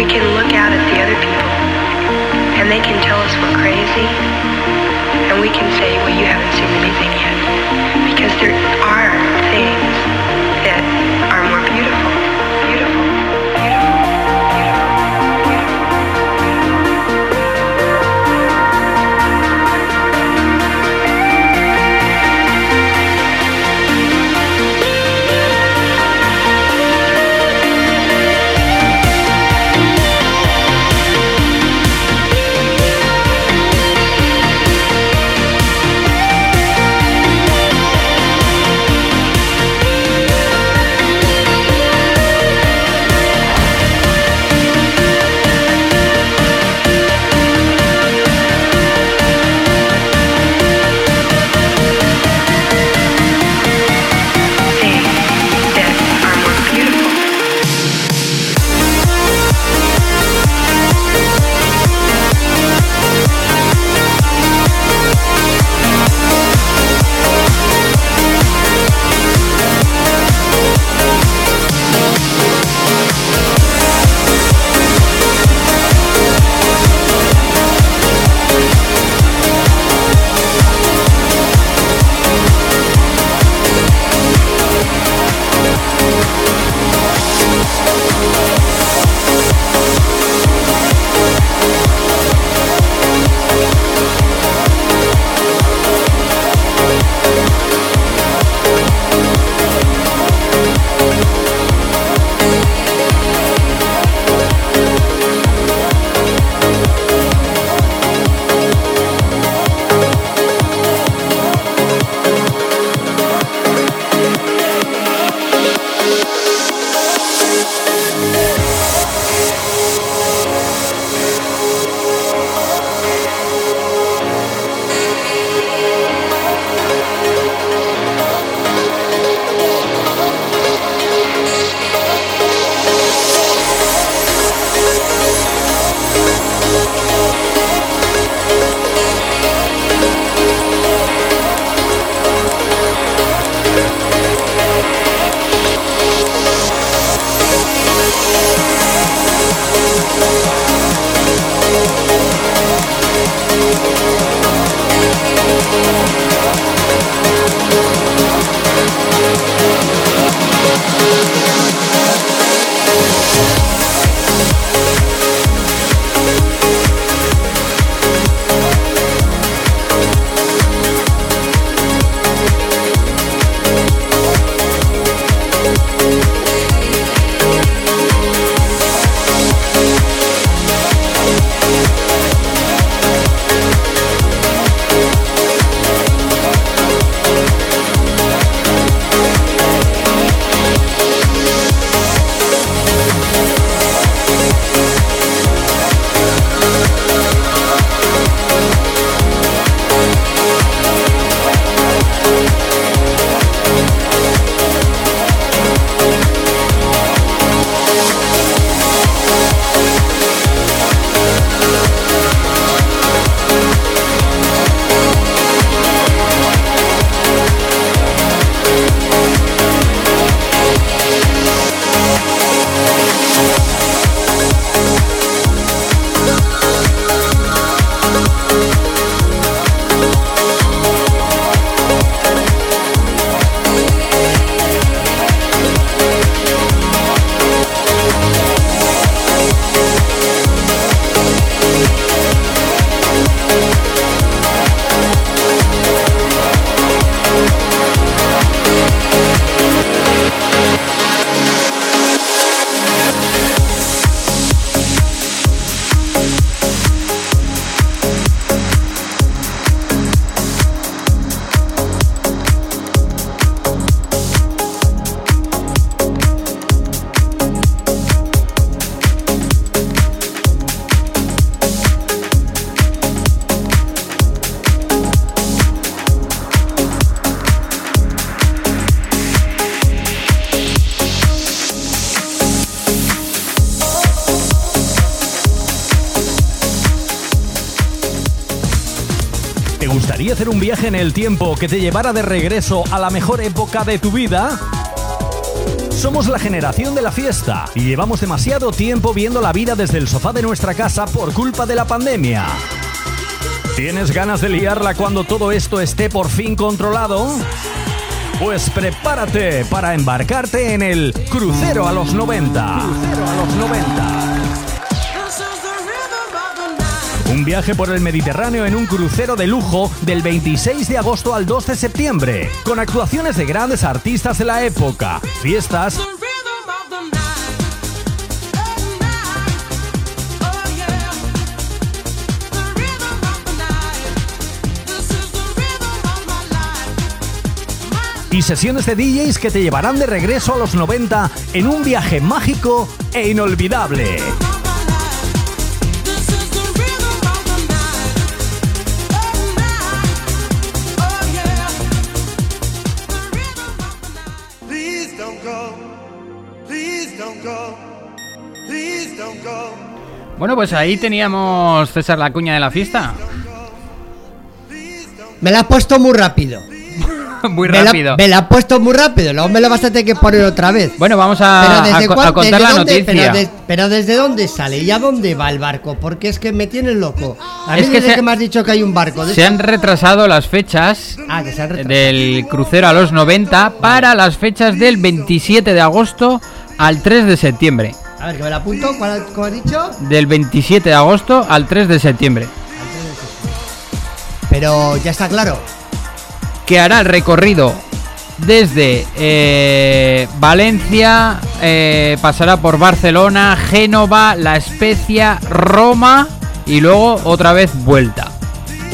We can look out at the other people. And they can tell us we're crazy. And we can say well you haven't seen anything yet. Because there viaje en el tiempo que te llevara de regreso a la mejor época de tu vida? Somos la generación de la fiesta y llevamos demasiado tiempo viendo la vida desde el sofá de nuestra casa por culpa de la pandemia. ¿Tienes ganas de liarla cuando todo esto esté por fin controlado? Pues prepárate para embarcarte en el crucero a los 90. Crucero a los 90. Un viaje por el Mediterráneo en un crucero de lujo del 26 de agosto al 2 de septiembre, con actuaciones de grandes artistas de la época, fiestas y sesiones de DJs que te llevarán de regreso a los 90 en un viaje mágico e inolvidable. Bueno, pues ahí teníamos César la cuña de la fiesta. Me la has puesto muy rápido. [laughs] Muy rápido. me la has puesto muy rápido. Luego me la vas a tener que poner otra vez. Bueno, vamos a, contar desde la dónde- noticia. Pero, de- pero desde dónde sale y a dónde va el barco, porque es que me tienes loco. A mí Es que se- que me has dicho que hay un barco. de Se han retrasado las fechas Ah, que se han retrasado. del crucero a los 90 para las fechas del 27 de agosto al 3 de septiembre. A ver, que me la apunto. ¿Cuál, ¿Cómo has dicho? Del 27 de agosto al 3 de septiembre. Pero ya está claro. Que hará el recorrido desde eh, Valencia, eh, pasará por Barcelona, Génova, La Especia, Roma y luego otra vez vuelta.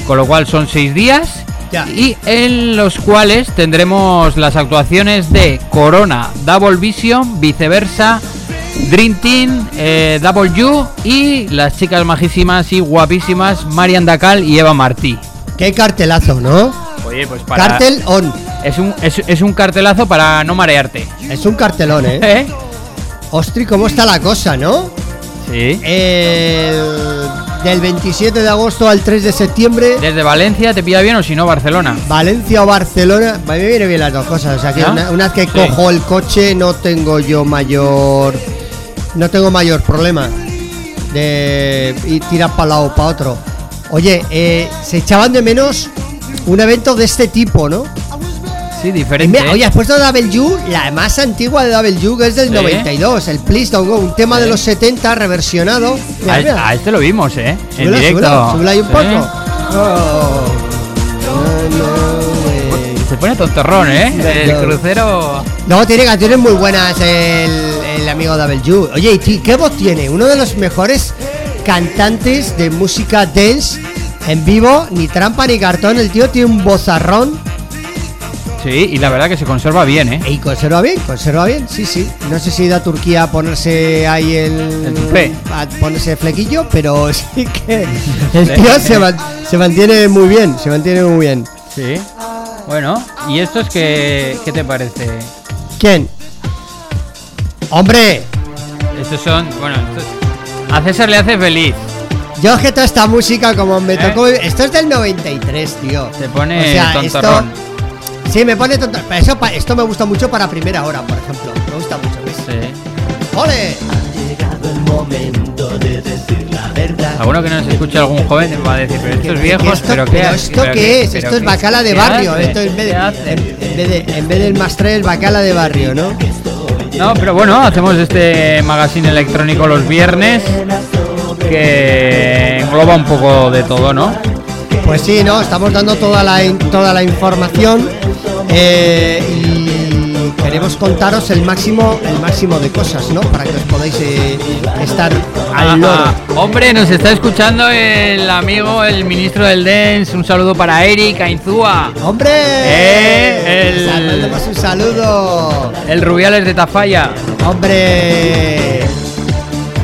Con lo cual son seis días Ya. y en los cuales tendremos las actuaciones de Corona, Double Vision, viceversa, Dream Team, eh, Double U y las chicas majísimas y guapísimas Marian Dacal y Eva Martí. Qué cartelazo, ¿no? Oye, pues para... Cartel on. Es un, es, es un cartelazo para no marearte. Es un cartelón, ¿eh? [laughs] ¿Eh? Ostri, ¿cómo está la cosa, no? Sí. El, del 27 de agosto al 3 de septiembre, Desde Valencia te pilla bien o si no Barcelona. Valencia o Barcelona. A mí me vienen bien las dos cosas. O sea, que una, una vez que Sí. cojo el coche no tengo yo mayor. No tengo mayor problema de ir tirar para lado o para otro. Oye, eh, se echaban de menos un evento de este tipo, ¿no? Sí, diferente. mira, oye, has puesto W, la más antigua de W, que es del Sí. 92, el Please Don't Go, un tema de los 70 reversionado. Mira, a, mira. a este lo vimos, ¿eh? En directo. ahí un Sí. poco. Oh. Se pone tontorrón, ¿eh? El No. crucero. Luego tiene canciones muy buenas el, el amigo W. Oye, ¿y qué voz tiene? Uno de los mejores cantantes de música dance en vivo, ni trampa ni cartón. El tío tiene un vozarrón Sí, y la verdad que se conserva bien, ¿eh? y conserva bien, conserva bien, sí, sí. No sé si ha ido a Turquía a ponerse ahí el, El a ponerse flequillo, pero [laughs] sí que [laughs] el tío se, man- se mantiene muy bien, se mantiene muy bien. Sí. Bueno, ¿y esto es que qué te parece? ¿Quién? Hombre, Estos son, bueno, estos- a César le hace feliz. Yo toda esta música como me ¿Eh? tocó... Esto es del 93, tío. Se pone O sea, tontorrón. esto- Sí, me pone tonto. Pero eso, esto me gusta mucho para primera hora, por ejemplo. Me gusta mucho, ¿ves? Sí. ¡Ole! Alguno que nos escuche algún joven va a decir, pero estos viejos, esto, pero qué pero esto pero qué es? Esto es bacala de barrio. hace? Esto en vez, ¿Qué de, en, en vez de, en vez del mastre, el bacala de barrio, ¿no? No, pero bueno, hacemos este magazine electrónico los viernes que engloba un poco de todo, ¿no? Pues sí, ¿no? Estamos dando toda la, toda la información eh, y queremos contaros el máximo, el máximo de cosas, ¿no? Para que os podáis eh, estar al loro. Hombre, nos está escuchando el amigo, el ministro del Dance. Un saludo para Eric Ainzúa. ¡Hombre! Eh, el- un saludo. El Rubiales de Tafalla. ¡Hombre!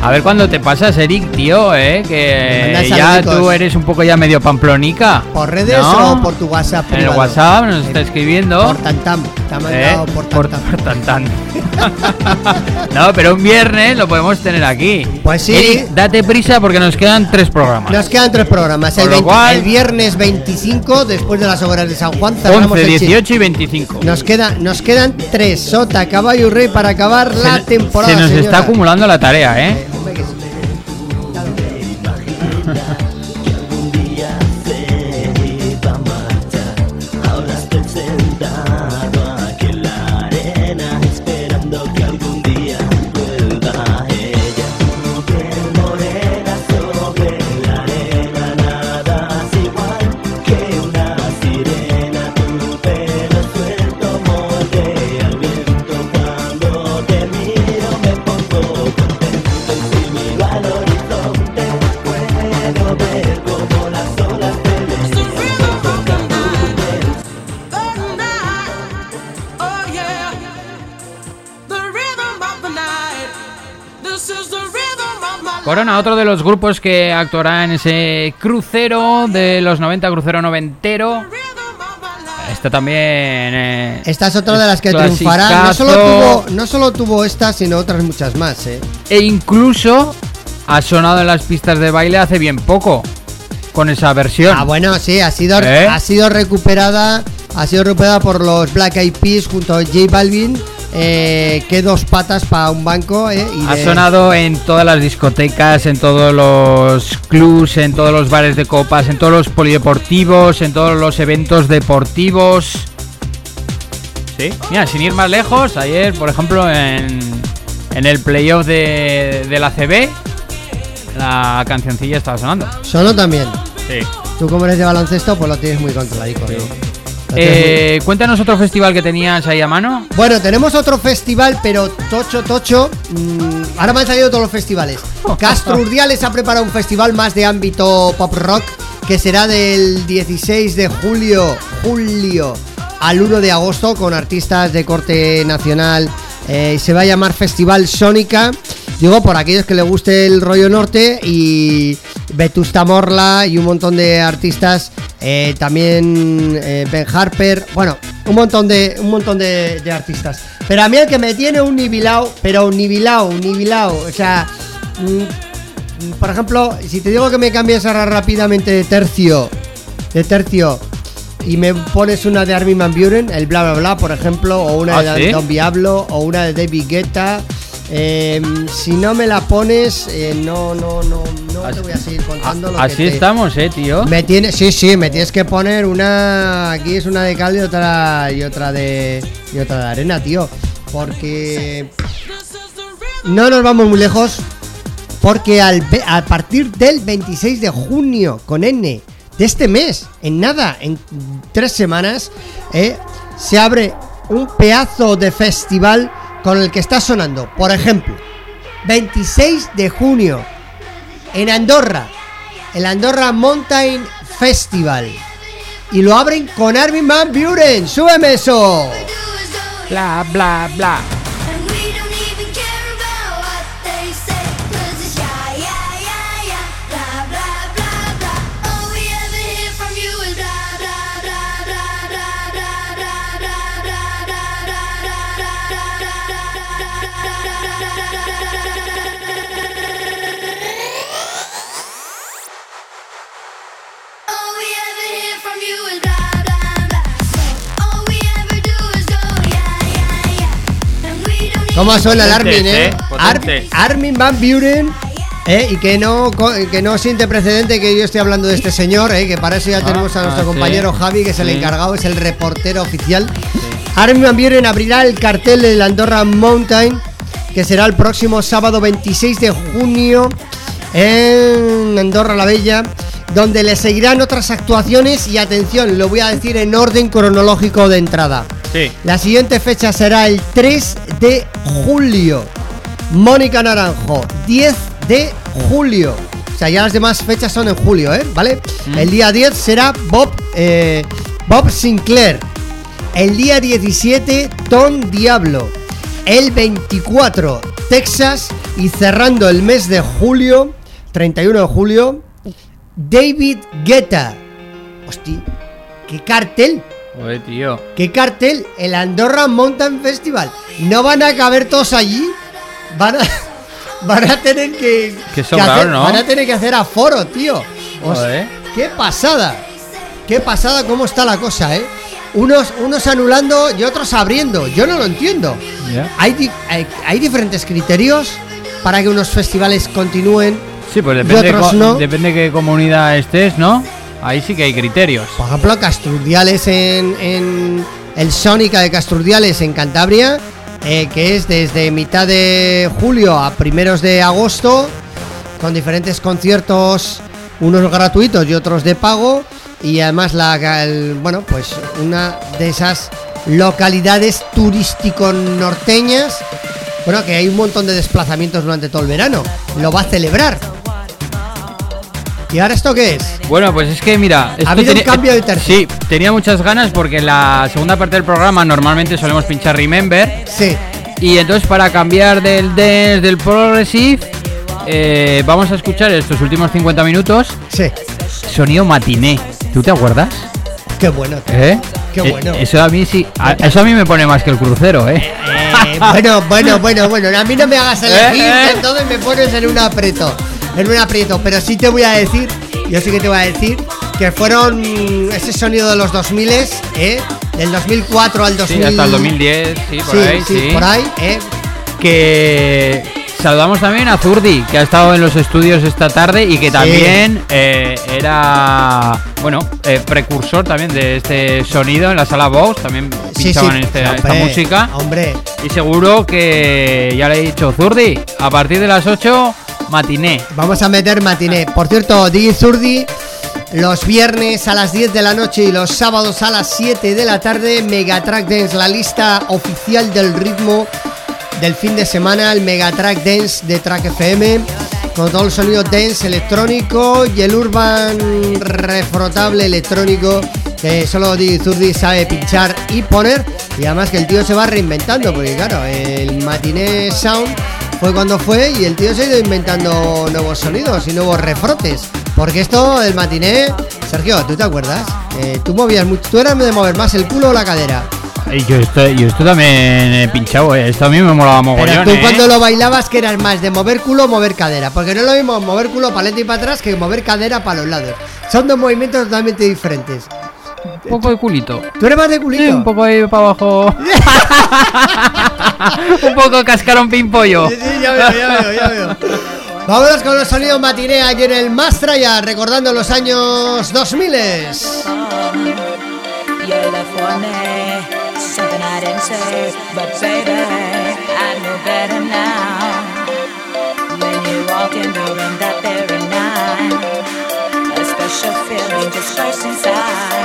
A ver cuándo te pasas, Eric, tío, eh. Que ya tú eres un poco ya medio pamplonica. ¿Por redes ¿No? o por tu WhatsApp? En el? WhatsApp nos está escribiendo. Por tantam. Mandado por por, tan tan. [laughs] no, pero un viernes lo podemos tener aquí. Pues sí. Eric, date prisa porque nos quedan tres programas. Nos quedan tres programas. El, Con lo 20 cual- el viernes 25, después de las hogueras de San Juan, cerramos 11, el chi- 18 y 25. Nos, queda, nos quedan tres, Sota, Caballo y Rey, para acabar la se, temporada. se nos señora. está acumulando la tarea, ¿eh? Hombre, que sí. Otro de los grupos que actuará en ese crucero de los 90, crucero noventero. Esta también. eh, Esta es otra de las que triunfará. No solo, tuvo, no solo tuvo esta, sino otras muchas más, ¿eh? E incluso ha sonado en las pistas de baile hace bien poco. Con esa versión. Ah, bueno, sí, ha sido, ¿Eh? ha sido recuperada. Ha sido recuperada por los Black Eyed Peas junto a J Balvin. Eh, que dos patas para un banco, ¿eh? Y Ha de- sonado en todas las discotecas, en todos los clubs, en todos los bares de copas, en todos los polideportivos, en todos los eventos deportivos. Sí, mira, sin ir más lejos, ayer, por ejemplo, en, en el playoff de, de la CB, la cancioncilla estaba sonando. Sonó también. Sí. Tú como eres de baloncesto, pues lo tienes muy controladico, ¿no? Eh, cuéntanos otro festival que tenías ahí a mano. Bueno, tenemos otro festival, pero tocho, tocho. mm, ahora me han salido todos los festivales. [laughs] Castro Urdiales ha preparado un festival más de ámbito pop rock que será del 16 de julio, julio al 1 de agosto con artistas de corte nacional. Eh, se va a llamar Festival Sónica. Digo, por aquellos que les guste el rollo norte y Vetusta Morla y un montón de artistas, eh, también eh, Ben Harper, bueno, un montón de un montón de, de artistas. Pero a mí el que me tiene un nibilao, pero un nibilao, un nibilao, o sea, mm, por ejemplo, si te digo que me cambies ahora rápidamente de tercio, de tercio, y me pones una de Armin Van Buren, el bla bla bla, por ejemplo, o una ¿Ah, de sí? Don Diablo, o una de David Guetta. Eh, si no me la pones, eh, no, no, no, no te voy a seguir contando lo que Así te- estamos, eh, tío. me tiene, sí, sí, me tienes que poner una. Aquí es una de cal y otra y otra de y otra de arena, tío, porque no nos vamos muy lejos, porque al, a partir del 26 de junio con N de este mes, en nada, en tres semanas, eh, se abre un pedazo de festival con el que está sonando, por ejemplo, 26 de junio en Andorra, el Andorra Mountain Festival. Y lo abren con Armin Van Buren. ¡Súbeme eso! Bla, bla, bla. ¿Cómo suena el Armin, eh? eh, potentes. Armin Van Buren. Eh, y que no, que no siente precedente que yo esté hablando de este señor, eh, que para eso ya Ah, tenemos a nuestro ah, compañero sí. Javi, que es el Sí. encargado, es el reportero oficial. Armin Van Buren abrirá el cartel del Andorra Mountain, que será el próximo sábado 26 de junio en Andorra la Bella, donde le seguirán otras actuaciones y atención, lo voy a decir en orden cronológico de entrada. Sí. La siguiente fecha será el 3 de julio. Mónica Naranjo, 10 de julio. O sea, ya las demás fechas son en julio, ¿eh? ¿Vale? El día 10 será Bob, eh, Bob Sinclair. El día 17, Tom Diablo. El 24, Texas. Y cerrando el mes de julio, 31 de julio, David Guetta. Hostia, qué cartel. Joder, tío. ¿Qué cartel? El Andorra Mountain Festival. ¿No van a caber todos allí? Van a, [laughs] van a tener que. Que sobrado, hacer, ¿no? Van a tener que hacer aforo, tío. Os- Joder. ¡Qué pasada! ¡Qué pasada cómo está la cosa, eh! Unos, unos anulando y otros abriendo. Yo no lo entiendo. Hay, di- hay, hay diferentes criterios para que unos festivales continúen. Sí, pues Y depende, otros co- no. depende de qué comunidad estés, ¿no? Ahí sí que hay criterios. Por ejemplo, Casturdiales en, en el Sónica de Casturdiales en Cantabria, eh, que es desde mitad de julio a primeros de agosto, con diferentes conciertos, unos gratuitos y otros de pago, y además la el- bueno, pues una de esas localidades turístico norteñas, bueno, que hay un montón de desplazamientos durante todo el verano, lo va a celebrar. ¿Y ahora esto qué es? Bueno, pues es que mira, esto habido un cambio de tercio. Sí, tenía muchas ganas porque en la segunda parte del programa normalmente solemos pinchar Remember Sí. y entonces para cambiar del dance del progressive eh, vamos a escuchar estos últimos 50 minutos Sí. sonido matiné. ¿Tú te acuerdas? Qué bueno. tío. ¿Eh? Qué Eh, bueno. Eso a mí sí, a- eso a mí me pone más que el crucero, ¿eh? Eh, bueno, bueno, bueno, bueno. A mí no me hagas [laughs] elegir, entonces me pones en un aprieto. En un aprieto. Pero sí te voy a decir, yo sí que te voy a decir, que fueron ese sonido de los 2000, ¿eh? Del 2004 al 2000. Sí, hasta el 2010, sí, por Sí, ahí, sí, sí. por ahí, ¿eh? que saludamos también a Zurdi, que ha estado en los estudios esta tarde y que también eh, era, bueno, eh, precursor también de este sonido en la sala Vox, también pinchaban sí. este- esta música. Hombre, Y seguro que ya le he dicho, Zurdi, a partir de las 8, matiné. vamos a meter matiné. Por cierto, Digi Zurdi, los viernes a las 10 de la noche y los sábados a las 7 de la tarde, Megatrack Dance, la lista oficial del ritmo del fin de semana, el Megatrack Dance de Track FM, con todo el sonido dance electrónico y el urban refrotable electrónico que solo Zurdi sabe pinchar y poner. Y además que el tío se va reinventando, porque claro, el matiné sound fue cuando fue y el tío se ha ido inventando nuevos sonidos y nuevos refrotes. Porque esto del matiné, Sergio, ¿tú te acuerdas? Eh, tú movías mucho, tú eras de mover más el culo o la cadera. Y yo esto, yo esto también he pinchado, eh, esto a mí me molaba mogollón. Pero tú eh. cuando lo bailabas que eras más de mover culo o mover cadera. Porque no es lo mismo mover culo para adelante y para atrás que mover cadera para los lados. Son dos movimientos totalmente diferentes. Un poco de culito. ¿Tú eres más de culito? Sí, un poco ahí para abajo. [laughs] un poco cascarón pimpollo. Sí, sí, ya veo, ya veo, ya veo. Vámonos con los sonidos matiné aquí en el Mastraya, recordando los años 2000. Something I didn't say, but baby, I know better now. When you walk in the room that very night, a special feeling just burst inside.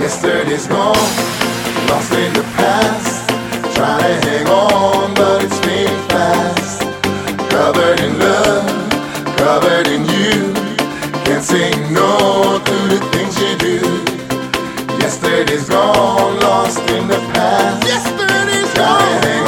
Yesterday's gone, lost in the past. Try to hang on, but it's fading fast. Covered in love, covered in you. Can't say no to the things you do. Yesterday's gone, lost in the past. Yesterday's Try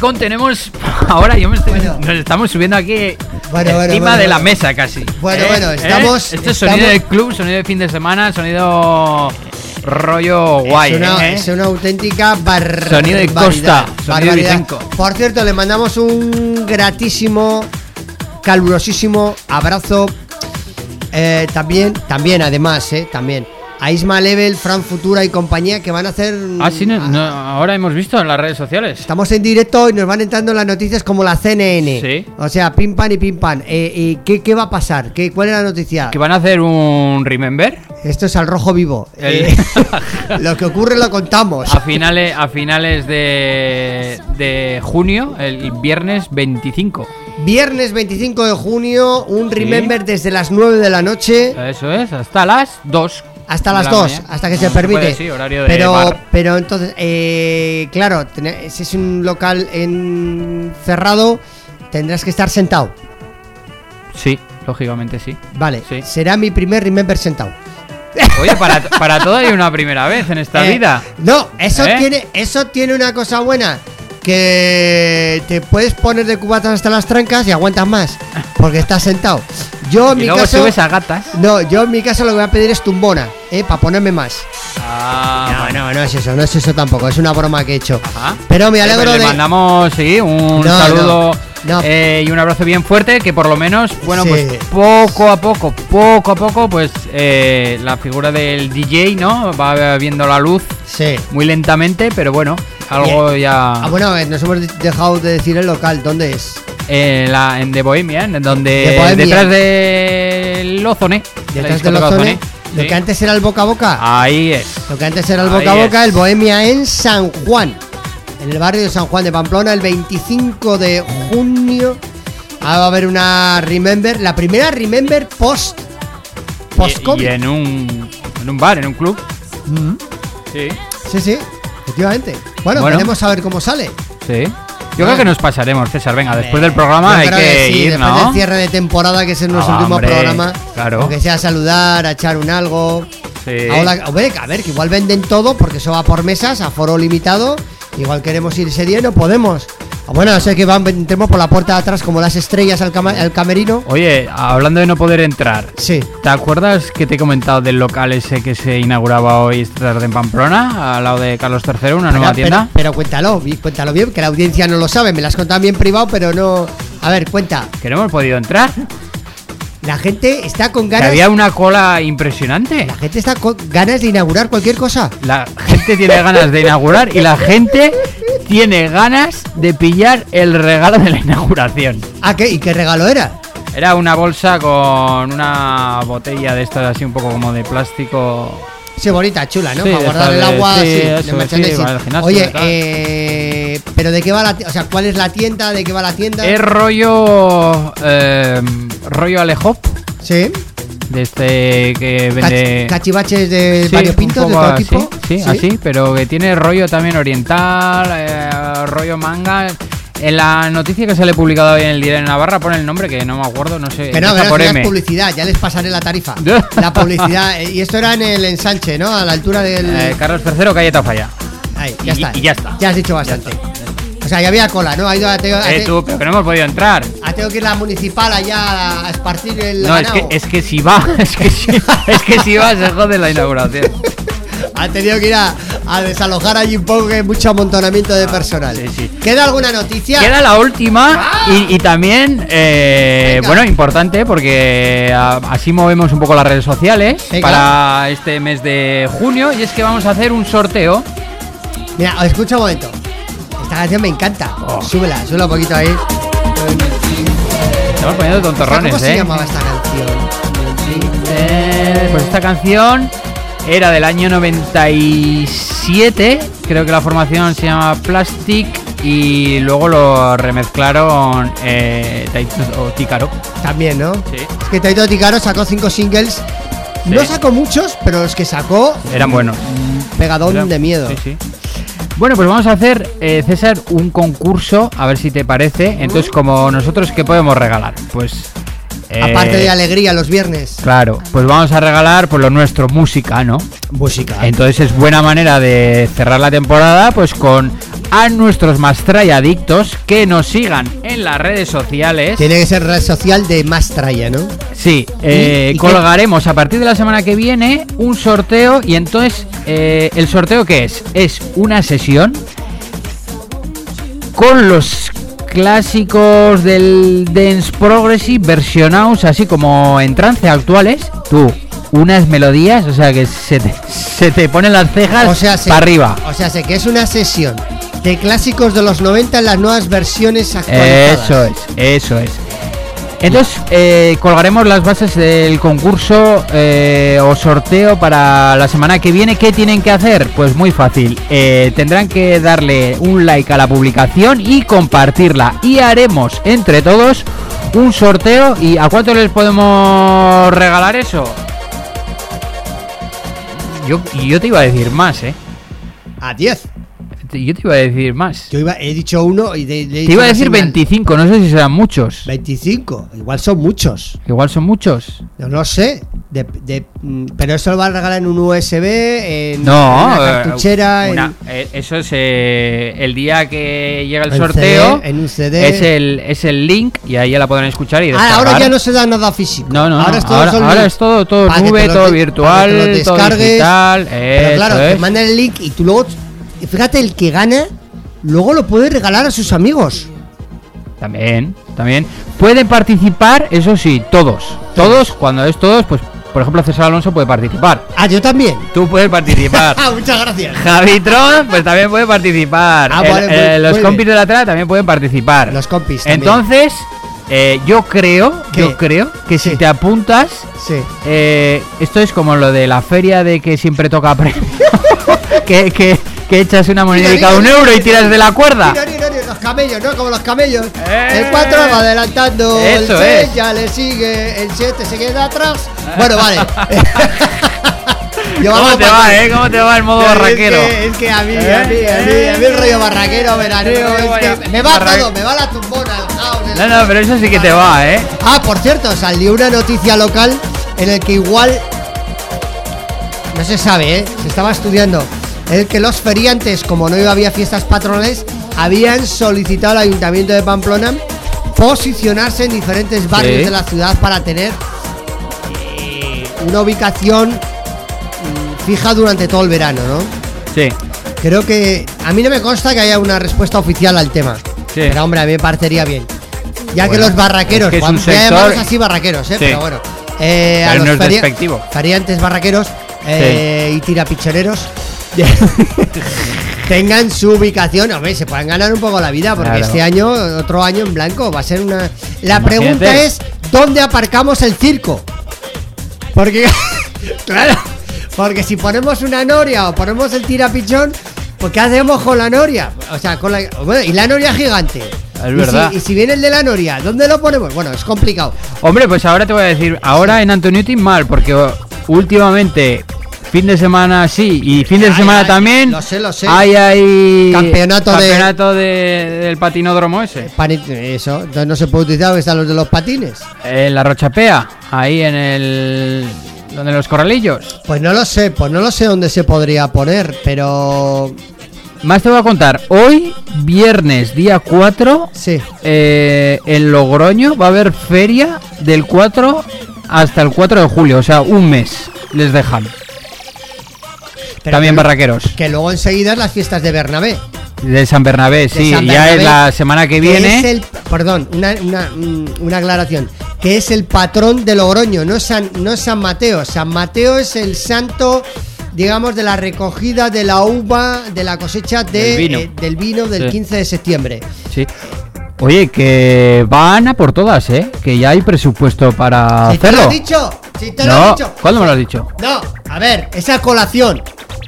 Musicón tenemos [laughs] ahora. Yo me estoy, nos estamos subiendo aquí Bueno, bueno, encima de la mesa casi. Bueno, ¿Eh? bueno, ¿Eh? estamos- Esto es sonido estamos- de club, sonido de fin de semana, sonido rollo guay. es, una, ¿eh? es una auténtica barbaridad. Sonido de costa, sonido barbaridad. Por cierto, le mandamos un gratísimo, calurosísimo abrazo. eh, también, también, además, eh, también. A Isma Level, Fran Futura y compañía que van a hacer. Ah, sí, no- no, ahora hemos visto en las redes sociales. Estamos en directo y nos van entrando las noticias como la CNN. Sí. O sea, pim pam y pim pam. Eh, eh, ¿qué, qué va a pasar? ¿Qué, ¿Cuál es la noticia? Que van a hacer un Remember Esto es al rojo vivo. El- Eh, [laughs] lo que ocurre lo contamos. a finales, a finales de, de junio, el viernes 25. Viernes 25 de junio, un Sí. Remember desde las 9 de la noche Eso es, hasta las 2. Hasta las la 2, mañana. hasta que se permite. puede, sí, horario de pero, bar. pero entonces, eh, claro, si es un local en cerrado, tendrás que estar sentado. Sí, lógicamente sí. Vale, Sí. será mi primer Remember sentado. [laughs] Oye, para, para todo hay una primera vez en esta Eh, vida. No, eso ¿Eh? tiene eso tiene una cosa buena. Que te puedes poner de cubatas hasta las trancas y aguantas más. Porque estás sentado. Yo en Y mi luego caso. subes a gatas. No, yo en mi caso lo que voy a pedir es tumbona, ¿eh? Para ponerme más. Ah, No, no, no es eso, no es eso tampoco, es una broma que he hecho. Ajá. Pero me Eh, alegro pues de. Le mandamos, sí, un No, saludo no, no. eh, y un abrazo bien fuerte, que por lo menos, bueno, Sí. pues poco a poco, poco a poco, pues eh, la figura del DJ, ¿no? Va viendo la luz Sí. muy lentamente, pero bueno, algo ya... Ah, bueno, eh, nos hemos dejado de decir el local, ¿dónde es? Eh, la, en The Bohemian, donde The Bohemian. detrás del Ozone, la Detrás del discoteca Ozone, lo sí. que antes era el boca a boca. Ahí es. Lo que antes era el Ahí boca a boca, es. el Bohemia en San Juan. En el barrio de San Juan de Pamplona, el 25 de junio. Ah, va a haber una Remember, la primera Remember post. Post Y, y COVID. en un, en un bar, en un club. Sí. Sí, sí, efectivamente. Bueno, Bueno. veremos a ver cómo sale. Sí. Yo creo que nos pasaremos, César. Venga, después del programa hay creo que, sí, ir, después ¿no? del cierre de temporada, que es nuestro Ah, último hombre, programa. claro. Aunque sea saludar, a echar un algo. Sí. Ahora, a ver, que igual venden todo porque eso va por mesas, a foro limitado. Igual queremos ir ese día y no podemos. Ah, Bueno, sé que van, entremos por la puerta de atrás como las estrellas al, cama- al camerino. Oye, hablando de no poder entrar. Sí. ¿Te acuerdas que te he comentado del local ese que se inauguraba hoy esta tarde en Pamplona? Al lado de Carlos III, una nueva Pero- tienda. Pero, pero cuéntalo, cuéntalo bien, que la audiencia no lo sabe. Me las contaban bien privado, pero no. A ver, cuenta. Que no hemos podido entrar. La gente está con ganas. había una cola impresionante. La gente está con ganas de inaugurar cualquier cosa. La gente tiene ganas de inaugurar y la gente tiene ganas de pillar el regalo de la inauguración. ¿Ah, qué? ¿Y qué regalo era? Era una bolsa con una botella de estas así un poco como de plástico. Sí, bonita, chula, ¿no? Sí, Para guardar el agua, sí, eso, para el Oye, eh, pero ¿de qué va la tienda? O sea, ¿cuál es la tienda? ¿De qué va la tienda? Es rollo. eh, rollo Alejop. Sí. De este que Cach- vende. cachivaches de Sí, variopintos, un de todo así, tipo. Sí, Sí. así, pero que tiene rollo también oriental, eh, rollo manga. En la noticia que sale publicada hoy en el Diario de Navarra pone el nombre que no me acuerdo, no sé. Que no, no, por M. es publicidad, ya les pasaré la tarifa. [laughs] la publicidad. eh, Y esto era en el ensanche, ¿no? A la altura del. Eh, Carlos III, calle Tafalla. Ahí, ya y- está. y ya está. Ya has dicho bastante. O sea, ya había cola, ¿no? Ha ido a, tengo, a- Eh, tú, pero que no hemos podido entrar. a- tengo que ir la municipal allá a esparcir el No, es que, es que si va, [laughs] es que si, es que si va se jode la inauguración. Ha tenido que ir a, a desalojar allí un poco, que hay mucho amontonamiento de personal. ¿Queda alguna noticia? Queda la última y, y también, eh, bueno, importante porque ah, así movemos un poco las redes sociales Venga. para este mes de junio y es que vamos a hacer un sorteo. Mira, escucha un momento. Esta canción me encanta. Oh. Súbela, súbela un poquito ahí. Estamos poniendo tontorrones, ¿Cómo se ¿eh? llamaba esta canción? Eh, Pues esta canción era del año 97, creo que la formación se llama Plastic y luego lo remezclaron eh, Taito Tícaro. También, ¿no? Sí. Es que Taito Ticaro sacó cinco singles. No sacó muchos, pero los que sacó Eran buenos. pegadón Eran- de miedo. sí, sí. Bueno, pues vamos a hacer, eh, César, un concurso, a ver si te parece. Entonces, como nosotros, ¿qué podemos regalar? Pues... eh, Aparte de alegría los viernes. Claro, pues vamos a regalar por lo nuestro música, ¿no? Música. Entonces es buena manera de cerrar la temporada pues con a nuestros Mastray adictos que nos sigan en las redes sociales. Tiene que ser red social de más tralla, ¿no? Sí, eh, ¿Y- y qué? colgaremos a partir de la semana que viene un sorteo y entonces eh, el sorteo qué es? Es una sesión con los clásicos del dance progressive versionados así como en trance actuales. Tú, unas melodías, o sea que se te, se te ponen las cejas O sea, para arriba. O sea, sé que es una sesión de clásicos de los 90 en las nuevas versiones actualizadas. Eso es, eso es. Entonces, eh, colgaremos las bases del concurso eh, o sorteo para la semana que viene. ¿Qué tienen que hacer? Pues muy fácil. Eh, tendrán que darle un like a la publicación y compartirla. Y haremos entre todos un sorteo. ¿Y a cuánto les podemos regalar eso? Yo, yo te iba a decir más, ¿eh? A 10. Yo te iba a decir más. Yo iba, he dicho uno y de, he Te iba a decir señal. 25, no sé si serán muchos. 25. Igual son muchos. Igual son muchos. No lo sé. De, de- mm, pero eso lo va a regalar en un USB, en, No, en una eh, cartuchera, una- eh, eso es eh, el día que llega el sorteo. CD, en un CD. Es el, es el link y ahí ya la podrán escuchar y Ah, ahora ya no se da nada físico. No, no, ahora no, es todo, ahora- es todo- todo nube, todo de- virtual, todo descargues. digital, Pero claro, te mandan el link y tú luego, fíjate, el que gana, luego lo puede regalar a sus amigos. También, también. Pueden participar, eso sí, todos. Todos, cuando es todos, pues por ejemplo César Alonso puede participar. Ah, yo también. Tú puedes participar. [laughs] Ah, muchas gracias. Javi Tron, pues también puede participar. Ah, El- vale, eh, los compis de la trama también pueden participar. Los compis también. Entonces, eh, yo creo, ¿Qué? yo creo que si te apuntas, Sí. eh, esto es como lo de la feria de que siempre toca premio. [laughs] que, que, que echas una moneda de un euro y tiras de la cuerda. Los camellos, ¿no? Como los camellos. El 4 va adelantando, el Eso 6 es. ya le sigue, el 7 se queda atrás. [laughs] Bueno, vale. [laughs] ¿Cómo te va, eh? ¿Cómo te va el modo Es que- barraquero? Es que, a mí, ¿Eh? a mí, a mí, a mí el rollo barraquero, veraneo, [laughs] es que me va Barra- todo, me va la tumbona, el el- No, no, pero eso sí que te va, ¿eh? Ah, por cierto, salió una noticia local en el que igual no se sabe, ¿eh? Se estaba estudiando. El que los feriantes, como no había fiestas patronales, habían solicitado al Ayuntamiento de Pamplona posicionarse en diferentes barrios Sí. de la ciudad para tener eh, una ubicación mm, fija durante todo el verano, ¿no? Sí. Creo que a mí no me consta que haya una respuesta oficial al tema. Pero hombre, a mí me parecería bien. Ya que los barraqueros, es que es un a sector- así barraqueros, ¿eh? Sí. pero bueno. eh, a Pero los no es despectivo. feriantes barraqueros eh, y tirapichoneros [laughs] tengan su ubicación, hombre, se puedan ganar un poco la vida, porque Claro. este año, otro año en blanco, va a ser una... La Imagínate. pregunta es, ¿dónde aparcamos el circo? Porque, [laughs] claro, porque si ponemos una noria o ponemos el tirapichón, pues ¿qué hacemos con la noria? O sea, con la... bueno, y la noria gigante. Es Y verdad. Si, y si viene el de la noria, ¿dónde lo ponemos? Bueno, es complicado. Hombre, pues ahora te voy a decir, ahora en Antoniuti mal, porque últimamente fin de semana sí y fin de Ay, semana ay, también. lo sé, lo sé. Hay hay Campeonato de- campeonato de- del patinódromo ese. Pani- Eso, entonces no se puede utilizar porque están los de los patines. En la Rochapea, ahí en el donde los corralillos. Pues no lo sé, pues no lo sé dónde se podría poner, pero Más te voy a contar, hoy viernes día 4 sí. eh, en Logroño va a haber feria del 4 hasta el 4 de julio, o sea, un mes les dejan. Pero También que- barraqueros. que luego enseguida es las fiestas de Bernabé. De San Bernabé, De sí, San ya es la semana que viene. es el, perdón, una, una, mm, una aclaración. Que es el patrón de Logroño, no San, no San Mateo. San Mateo es el santo, digamos, de la recogida de la uva, de la cosecha de, Del vino. eh, del, vino del Sí. 15 de septiembre. Sí. Oye, que van a por todas, ¿eh? Que ya hay presupuesto para Si te lo hacerlo. he dicho, si te lo he dicho. ¿cuándo me lo has dicho? No, a ver, esa colación.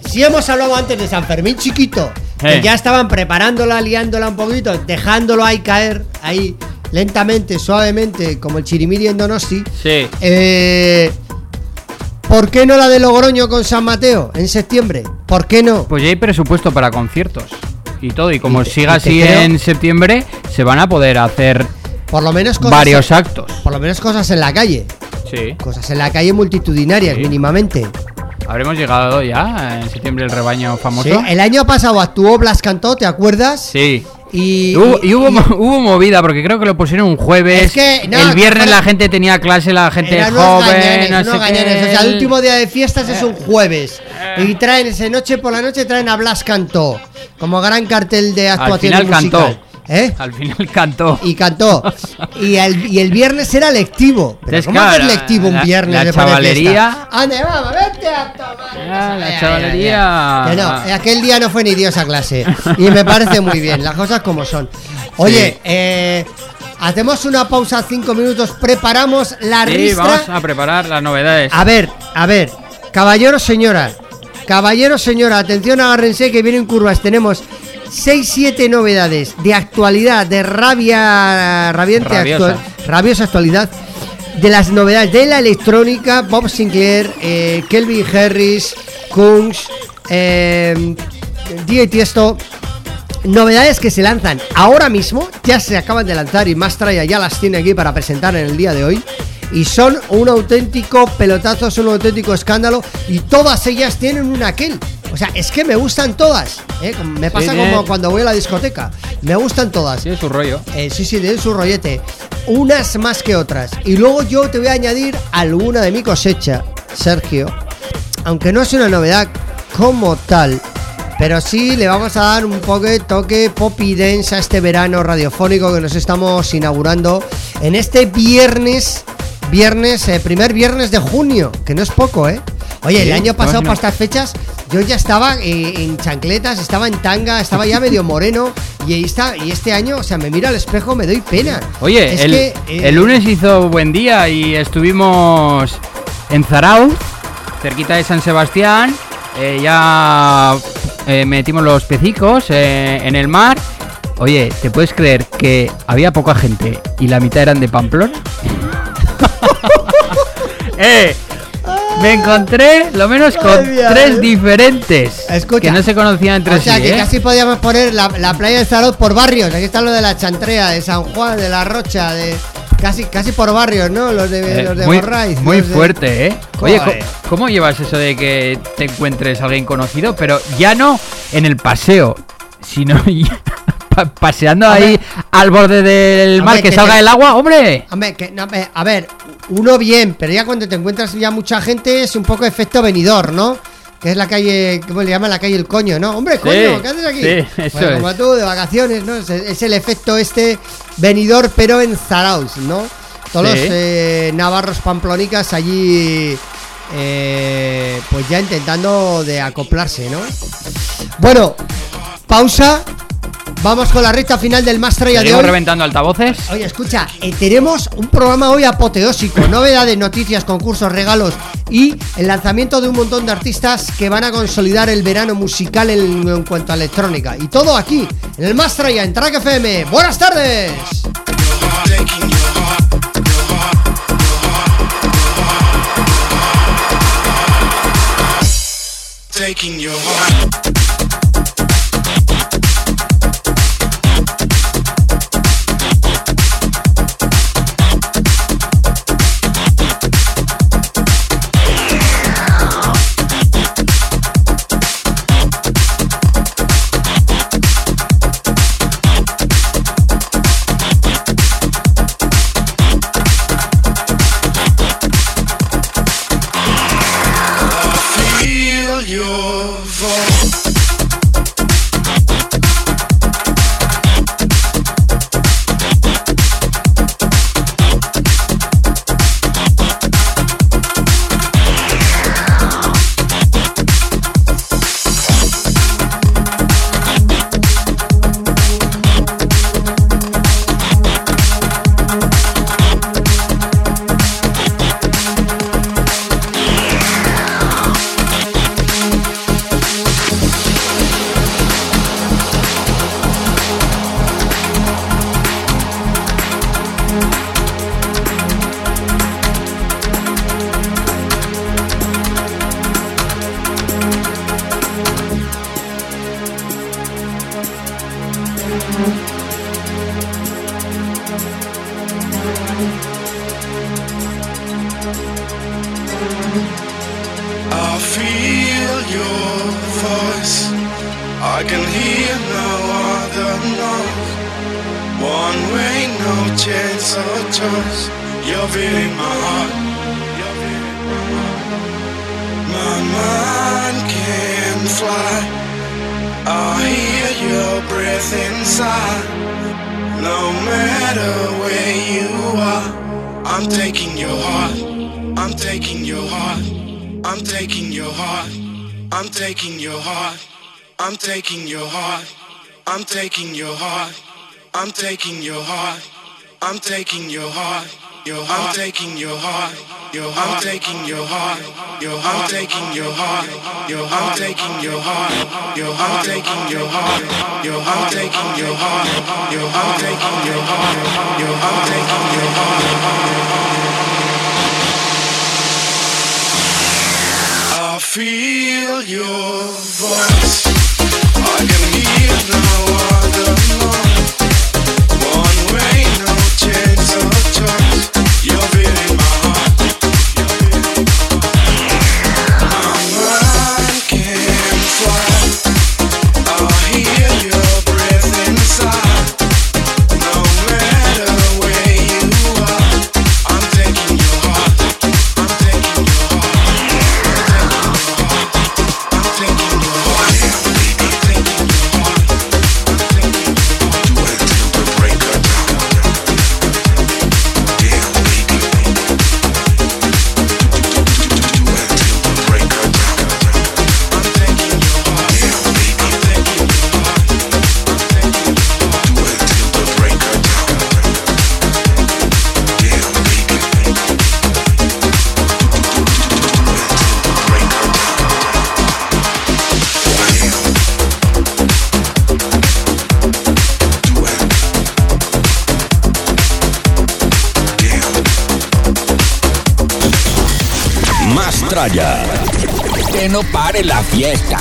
Si hemos hablado antes de San Fermín chiquito, Eh. que ya estaban preparándola, liándola un poquito, dejándolo ahí caer, ahí lentamente, suavemente, como el chirimiri en Donosti. Sí. Eh, ¿Por qué no la de Logroño con San Mateo en septiembre? ¿Por qué no? Pues ya hay presupuesto para conciertos y todo. Y como Y te- siga y así creo- en septiembre, se van a poder hacer Por lo menos cosas varios actos. Por lo menos cosas en la calle. Sí. Cosas en la calle multitudinarias, Sí. mínimamente. Habremos llegado ya en septiembre el rebaño famoso. Sí, el año pasado actuó Blas Cantó, ¿te acuerdas? Sí. Y, Hubo- y hubo, y- hubo movida porque creo que lo pusieron un jueves. Es que, no, el viernes la gente tenía clase, la gente joven, gañanes, no sé gañanes. qué. O sea, el último día de fiestas es un jueves. Y traen ese noche por la noche traen a Blas Cantó. Como gran cartel de Al actuación final musical. cantó. ¿Eh? Al final cantó. Y cantó. Y el, y el viernes era lectivo. Pero Es ¿cómo hacer la- lectivo un la- viernes la de chavalería-? Ande, vamos, vete a tomar. Ah, la chavalería. No, aquel día no fue ni Dios a clase. Y me parece muy bien, las cosas como son. Oye, Sí. eh, hacemos una pausa cinco minutos, preparamos la Sí, ristra. vamos a preparar las novedades. A ver, a ver, caballero, señora, caballero, señora, atención, agárrense que vienen curvas. Tenemos 6-7 novedades de actualidad, de rabia, rabiente Rabiosa. actual, rabiosa actualidad. De las novedades de la electrónica, Bob Sinclair, eh, Kelvin Harris, Kungs, eh, DJ Tiesto, Novedades que se lanzan ahora mismo, ya se acaban de lanzar y Mastraya ya las tiene aquí para presentar en el día de hoy. Y son un auténtico pelotazo, son un auténtico escándalo y todas ellas tienen un aquel. O sea, es que me gustan todas. ¿eh? Me pasa como tiene- cuando voy a la discoteca. Me gustan todas. Tiene su rollo. Eh, sí, sí, tienen su rollete. Unas más que otras. Y luego yo te voy a añadir alguna de mi cosecha, Sergio. Aunque no es una novedad como tal. Pero sí le vamos a dar un poco de toque pop y dance a este verano radiofónico que nos estamos inaugurando en este viernes, viernes, eh, primer viernes de junio, que no es poco, ¿eh? Oye, Sí, el año pasado no. para estas fechas yo ya estaba eh, en chancletas, estaba en tanga, estaba ya medio moreno y ahí está, y este año, o sea, me miro al espejo, me doy pena. Oye, Es el, que, eh, el lunes hizo buen día y estuvimos en Zarauz, cerquita de San Sebastián. eh, ya metimos los pecicos en el mar. Oye, ¿te puedes creer que había poca gente y la mitad eran de Pamplona? [laughs] ¡Eh! Me encontré lo menos con Ay, mía, tres eh. diferentes Escucha. que no se conocían entre O sea sí. que ¿eh? casi podíamos poner la, la playa de Zarauz por barrios. Aquí está lo de la Chantrea, de San Juan, de la Rocha, de casi casi por barrios, ¿no? Los de, Eh, los de muy, muy los de- fuerte, ¿eh? Oye, co- ¿cómo llevas eso de que te encuentres a alguien conocido? Pero ya no en el paseo, sino [laughs] ya pa- paseando ahí al borde del mar que que salga te- el agua, hombre. Hombre, que, no, a ver, uno bien, pero ya cuando te encuentras ya mucha gente es un poco efecto venidor, ¿no? Que es la calle, ¿cómo le llaman? La calle El Coño, ¿no? Hombre, coño, ¿qué haces aquí? sí, eso Bueno, es. como tú, de vacaciones, ¿no? Es, es el efecto este venidor, pero en Zarauz, ¿no? Todos Sí. los eh, navarros pamplonicas allí, eh, pues ya intentando de acoplarse, ¿no? Bueno, pausa. Vamos con la recta final del Mastraya de Seguimos hoy. reventando altavoces. Oye, escucha, eh, tenemos un programa hoy apoteósico, [laughs] novedades, noticias, concursos, regalos y el lanzamiento de un montón de artistas que van a consolidar el verano musical en, en cuanto a electrónica. Y todo aquí, en el Mastraya, en Track FM. ¡Buenas tardes! Taking your heart. Taking your heart. Your. I'm taking your heart. Your. I'm taking your heart. Your. I'm taking your heart. Your. I'm taking your heart. Your. I'm taking your heart. Your. I'm taking your heart. Your. I'm taking your heart. Your. I'm taking your heart. I feel your voice. I can hear no other Mastraya. Que no pare la fiesta.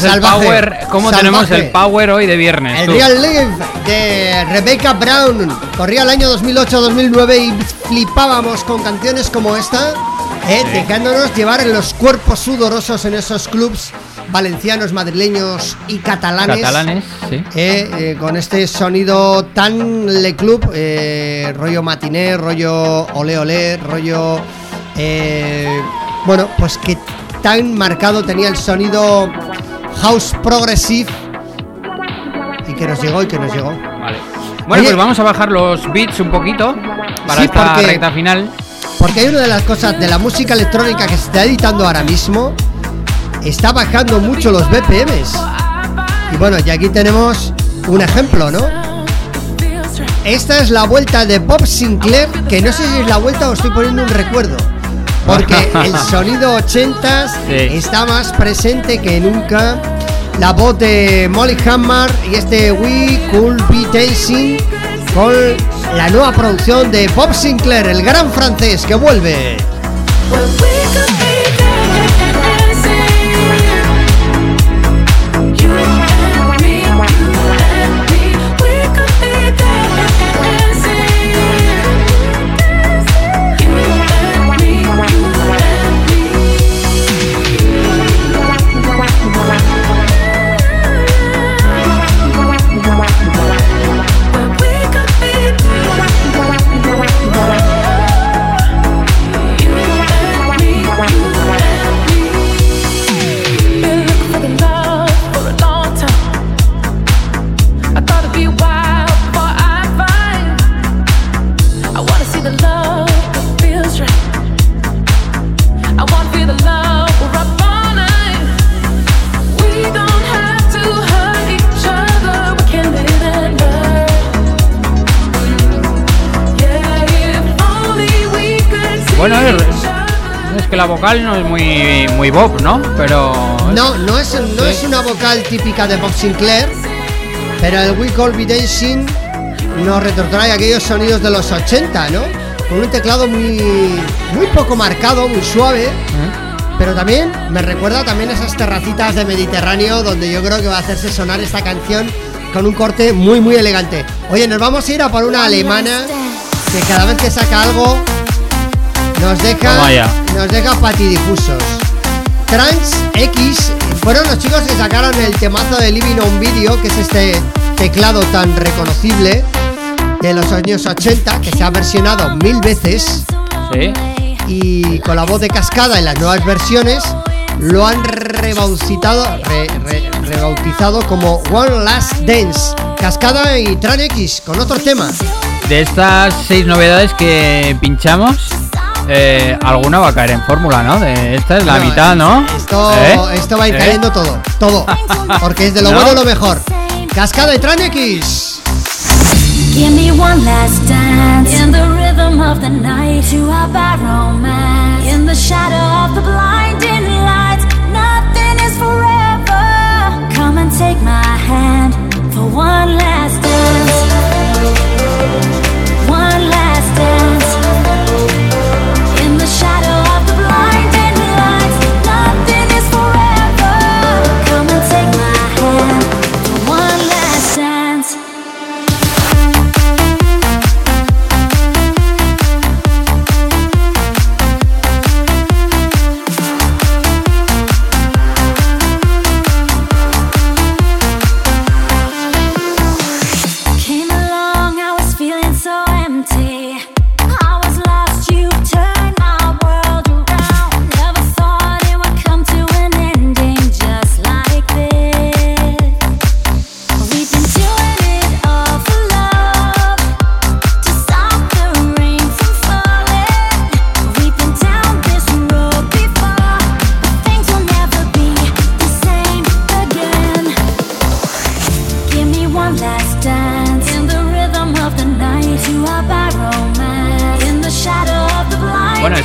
¿Cómo tenemos el power? ¿Cómo salvaje. tenemos el power hoy de viernes? El tú? Real Live de Rebecca Brown corría el año 2008-2009 y flipábamos con canciones como esta, eh, Sí. dejándonos llevar en los cuerpos sudorosos en esos clubs valencianos, madrileños y catalanes. Catalanes, sí. eh, eh, con este sonido tan Le Club, eh, rollo matiné, rollo ole ole, rollo. bueno, pues que tan marcado tenía el sonido house progressive y que nos llegó y que nos llegó. Vale. Bueno, Oye, pues vamos a bajar los beats un poquito para Sí, esta porque- recta final. Porque hay una de las cosas de la música electrónica que se está editando ahora mismo, está bajando mucho los BPMs. Y bueno, y aquí tenemos un ejemplo, ¿no? Esta es la vuelta de Bob Sinclair, que no sé si es la vuelta o estoy poniendo un recuerdo. Porque [laughs] el sonido 80s Sí. está más presente que nunca. La voz de Molly Hammer y este We Could Be Dancing con la nueva producción de Bob Sinclair, el gran francés que vuelve. Que la vocal no es muy, muy Bob, ¿no? Pero. No, no es, no Sí. es una vocal típica de Bob Sinclair, pero el We Call Be Dancing nos retrotrae aquellos sonidos de los 80, ¿no? Con un teclado muy, muy poco marcado, muy suave, pero también me recuerda también a esas terracitas de Mediterráneo donde yo creo que va a hacerse sonar esta canción con un corte muy, muy elegante. Oye, nos vamos a ir a por una alemana que cada vez que saca algo nos deja, ya. nos deja patidifusos. Trans X fueron los chicos que sacaron el temazo de Living on Video, que es este teclado tan reconocible de los años 80, que se ha versionado mil veces. Sí. Y con la voz de cascada en las nuevas versiones lo han rebautizado, re- re- rebautizado como One Last Dance. Cascada y Tran X con otro tema. De estas seis novedades que pinchamos, eh, alguna va a caer en fórmula, ¿no? De esta es la No, mitad, ¿no? Esto, ¿Eh? esto va a ir ¿Eh? cayendo todo, todo. Porque es de lo ¿No? bueno lo mejor. Cascada y Tran X. Give me one last dance in the rhythm of the night to our bad romance. In the shadow of the blinding lights, nothing is forever. Come and take my hand for one last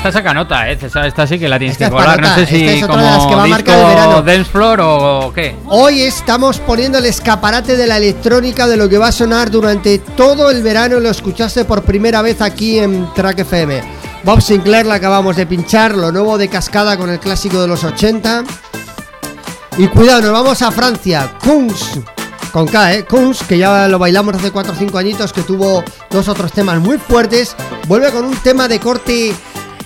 esta saca nota, ¿eh? Esta, esta sí que la tienes Esta que es colar. No sé si esta es otra como de las que va a marcar el verano. dance floor o qué. Hoy estamos poniendo el escaparate de la electrónica de lo que va a sonar durante todo el verano. Lo escuchaste por primera vez aquí en Track FM. Bob Sinclair la acabamos de pinchar, lo nuevo de Cascada con el clásico de los 80. Y cuidado, nos vamos a Francia. Kunz, con K, ¿eh? Kunz, que ya lo bailamos hace 4 o 5 añitos, que tuvo dos otros temas muy fuertes. Vuelve con un tema de corte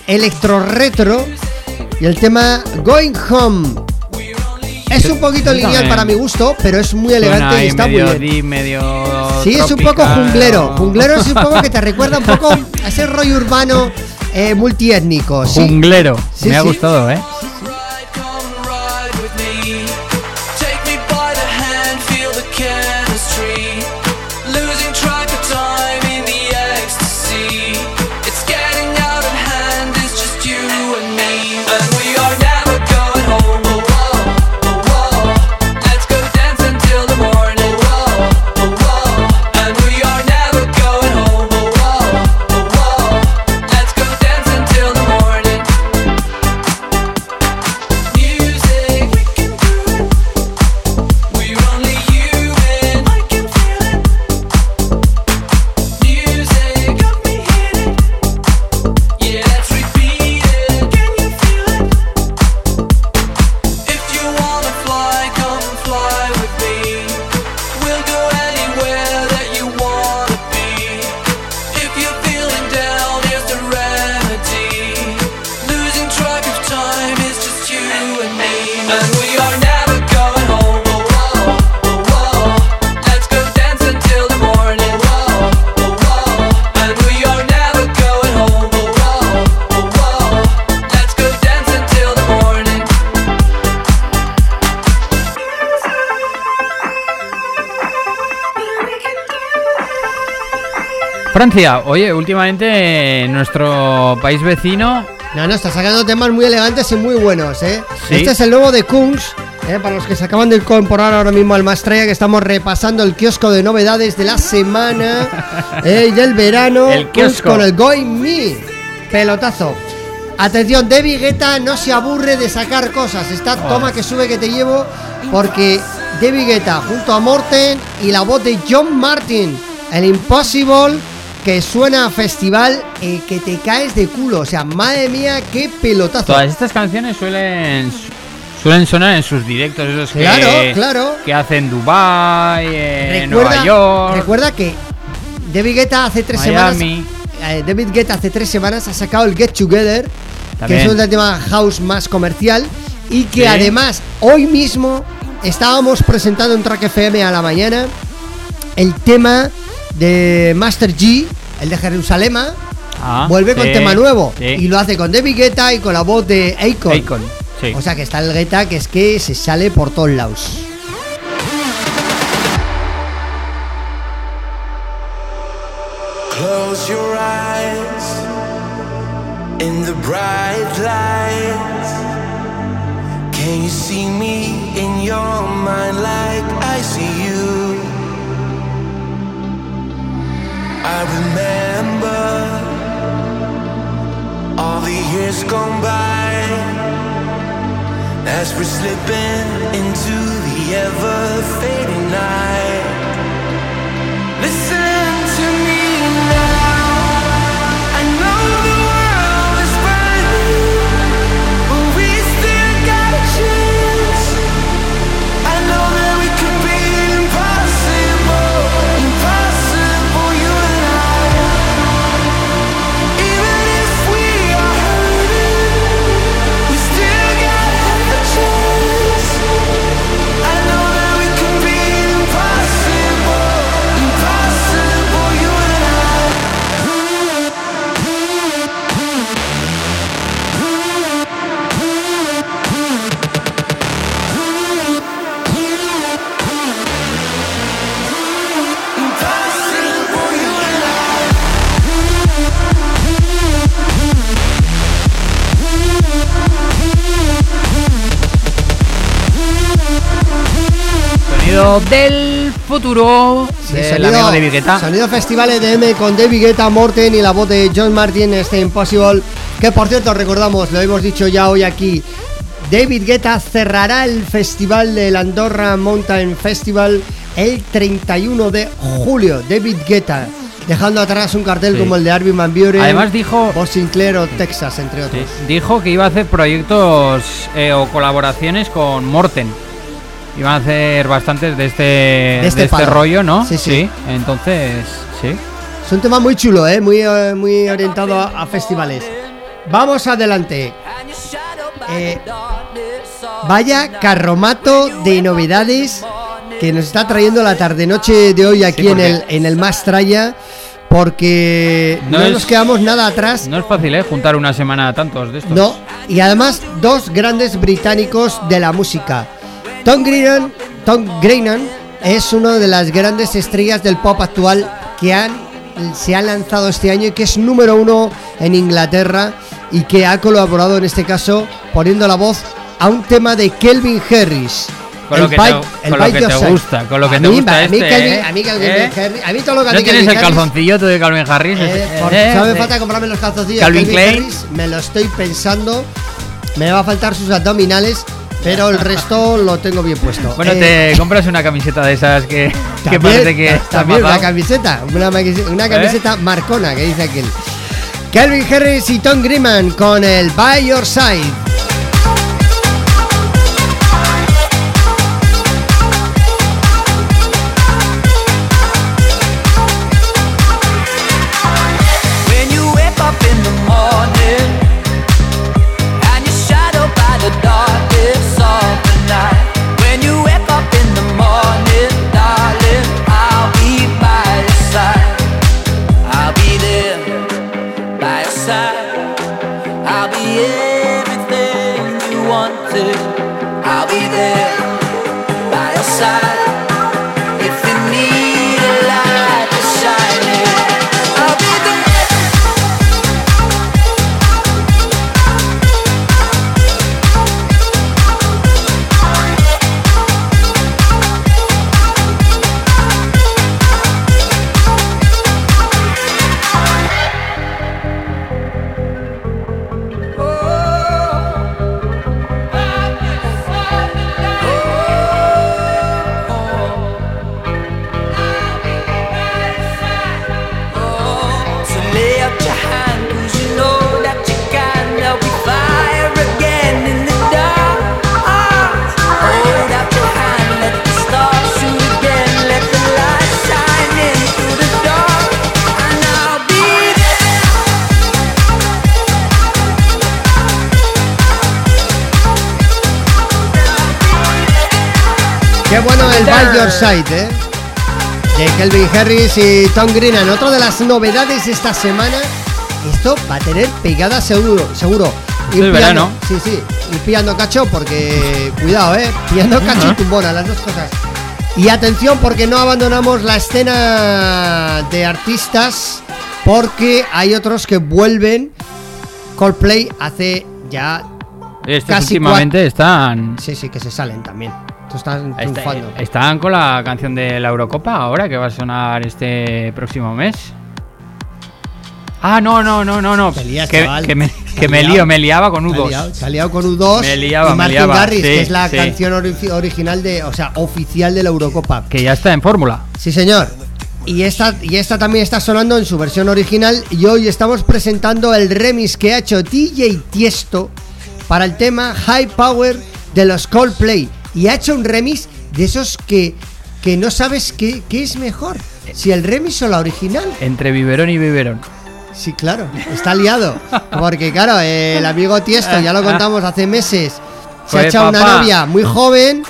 electro retro. Y el tema Going Home. Es un poquito lineal para mi gusto, pero es muy elegante y está muy bien. Sí, es un poco junglero. Junglero es un poco que te recuerda un poco a ese rollo urbano eh, multiétnico. ¿sí? Junglero. Sí, Me ha gustado, ¿eh? Francia, oye, últimamente en nuestro país vecino. No, no, está sacando temas muy elegantes y muy buenos, ¿eh? Sí. Este es el nuevo de Kunz, ¿eh? para los que se acaban de incorporar ahora mismo al Mastraya, que estamos repasando el kiosco de novedades de la semana [laughs] ¿eh? y del verano. El kiosco. con el Going Me. Pelotazo. Atención, David Guetta no se aburre de sacar cosas. Está toma que sube que te llevo porque David Guetta junto a Morten y la voz de John Martin, el Impossible que suena a festival eh, que te caes de culo. O sea, madre mía, qué pelotazo. Todas estas canciones suelen suelen sonar en sus directos esos que, Claro, claro. que hacen Dubai, en recuerda, Nueva York. recuerda que David Guetta hace tres Miami. semanas. eh, David Guetta hace tres semanas ha sacado el Get Together, También. que es un tema house más comercial. Y que Sí. además, hoy mismo estábamos presentando en Track FM a la mañana el tema de Master G, el de Jerusalema. Ah, vuelve con sí, tema nuevo. sí. Y lo hace con David Guetta y con la voz de Akon. Akon, sí. O sea que está el Guetta que es que se sale por todos lados. Close your eyes in the bright lights. Can you see me in your mind like I see you? I remember all the years gone by as we're slipping into the ever fading night. Listen Sonido del futuro Sí, del amigo de Vigueta. sonido Festival EDM con David Guetta, Morten y la voz de John Martin, este Impossible. Que por cierto, recordamos, lo hemos dicho ya hoy aquí. David Guetta cerrará el festival del Andorra Mountain Festival el 31 de julio. David Guetta, dejando atrás un cartel Sí. como el de Arvin Van Buren, Además dijo- Bob Sinclair o Texas, entre otros. Dijo que iba a hacer proyectos eh, o colaboraciones con Morten. Iban a hacer bastantes de este, de este este, rollo, ¿no? Sí, sí. Entonces, sí. Es un tema muy chulo, ¿eh? muy, eh, muy orientado a, a festivales. Vamos adelante. Eh, vaya carromato de novedades que nos está trayendo la tarde-noche de hoy aquí Sí, en, el, en el Más Traya. Porque no, No es- nos quedamos nada atrás. No es fácil, ¿eh? Juntar una semana a tantos de estos. No, y además dos grandes británicos de la música. Tom Grennan, Tom Grennan es una de las grandes estrellas del pop actual que han, se han lanzado este año y que es número uno en Inglaterra y que ha colaborado en este caso poniendo la voz a un tema de Kelvin Harris. Con lo que te- con lo que te gusta, con lo que A te mí- gusta a mí este, Calvin- ¿eh? a mí Calvin ¿Eh? Harris- a mí todo lo que ¿No tienes Calvin el calzoncillo de Calvin Harris? eh, por- ¿Eh? ¿Sabe falta comprarme los calzoncillos? Calvin Klein. Harris, me lo estoy pensando. Me va a faltar sus abdominales, pero el resto lo tengo bien puesto. Bueno, Eh, te compras una camiseta de esas que, que también- parece que está también una camiseta, una, ¿Eh? camiseta marcona que dice aquel. Calvin Harris y Tom Grimman con el By Your Side. Qué bueno el By Your Side, ¿eh? De Kelvin Harris y Tom Greenan. Otra de las novedades de esta semana. Esto va a tener pegada seguro, seguro. Esto es verano. Sí, sí. Ir pillando cacho porque, cuidado, ¿eh? Pillando cacho y Ajá. tumbona, las dos cosas. Y atención porque no abandonamos la escena de artistas porque hay otros que vuelven. Coldplay hace ya Estos casi últimamente están, Sí, sí, que se salen también. Esto están está- triunfando. están con la canción de la Eurocopa ahora que va a sonar este próximo mes. Ah, no, no, no, no, no. que, me, que me lío, me liaba con Se ha U2. liado, se ha liado con U2 Me liaba, y me Martin liaba, Garrix, sí, que es la sí. canción ori- original de, o sea, oficial de la Eurocopa. Que ya está en fórmula. Sí, señor. Y esta, y esta también está sonando en su versión original y hoy estamos presentando el remix que ha hecho DJ Tiesto para el tema High Power de los Coldplay. Y ha hecho un remix de esos que, que no sabes qué, qué es mejor, si el remix o la original. Entre biberón y biberón. Sí, claro, está liado. Porque, claro, el amigo Tiesto, ya lo contamos hace meses, se ha echado una novia muy joven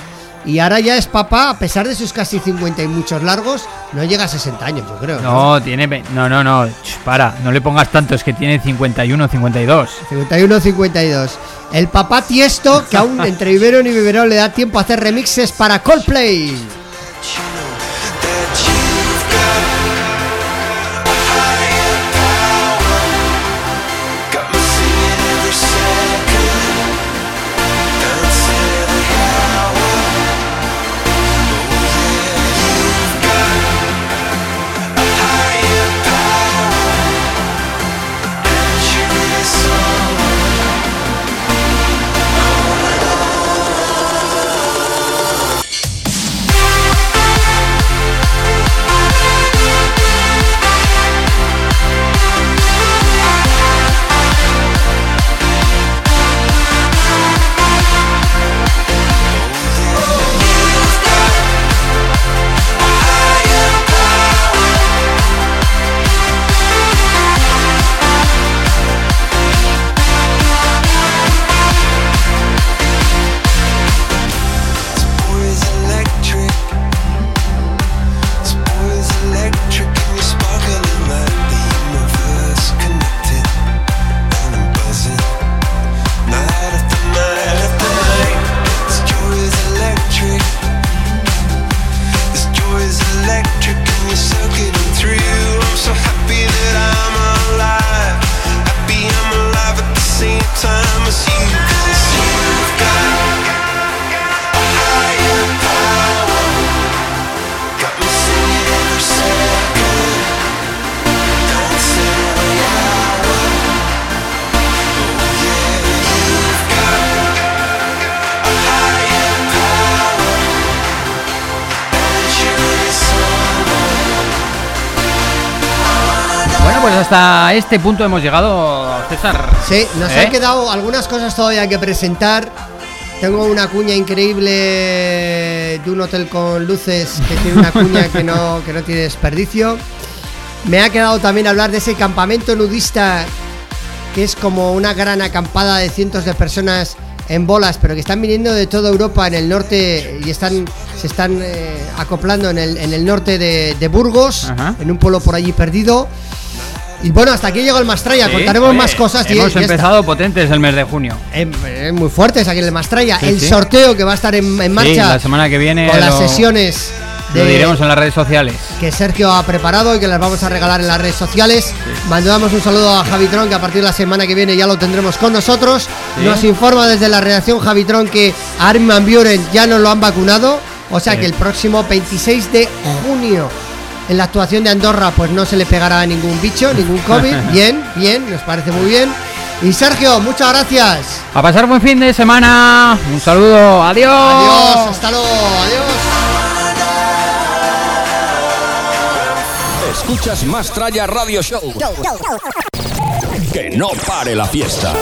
y ahora ya es papá, a pesar de sus casi 50 y muchos largos, no llega a 60 años, yo creo. No, tiene. No, no, no. ch, Para, no le pongas tanto, es que tiene 51, 52. 51, 52. El papá Tiesto, que aún [laughs] entre Biberón y Biberón le da tiempo a hacer remixes para Coldplay. Hasta este punto hemos llegado, César. Sí, nos ¿Eh? han quedado algunas cosas todavía que presentar. Tengo una cuña increíble de un hotel con luces que tiene una cuña que no, que no tiene desperdicio. Me ha quedado también hablar de ese campamento nudista que es como una gran acampada de cientos de personas en bolas, pero que están viniendo de toda Europa en el norte y están se están eh, acoplando en el, en el norte de, de Burgos, Ajá. en un pueblo por allí perdido. Y bueno, hasta aquí llegó el Mastraya, Sí, contaremos oye, más cosas. y- Hemos y empezado potentes el mes de junio. Eh, eh, muy fuertes aquí en el Mastraya. Sí, el sí. sorteo que va a estar en, en marcha la semana que viene con las lo- sesiones Lo de- diremos en las redes sociales. que Sergio ha preparado y que las vamos a regalar en las redes sociales. Mandamos un saludo a Javitron, que a partir de la semana que viene ya lo tendremos con nosotros. Nos informa desde la redacción Javitron que a Armin Van Buren ya nos lo han vacunado. O sea que el próximo 26 de junio en la actuación de Andorra pues no se le pegará a ningún bicho, ningún COVID. [laughs] bien, bien, nos parece muy bien. Y Sergio, muchas gracias. A pasar buen fin de semana. Un saludo. Adiós. Adiós, hasta luego, adiós. Escuchas Más Tralla Radio Show. Que no pare la fiesta.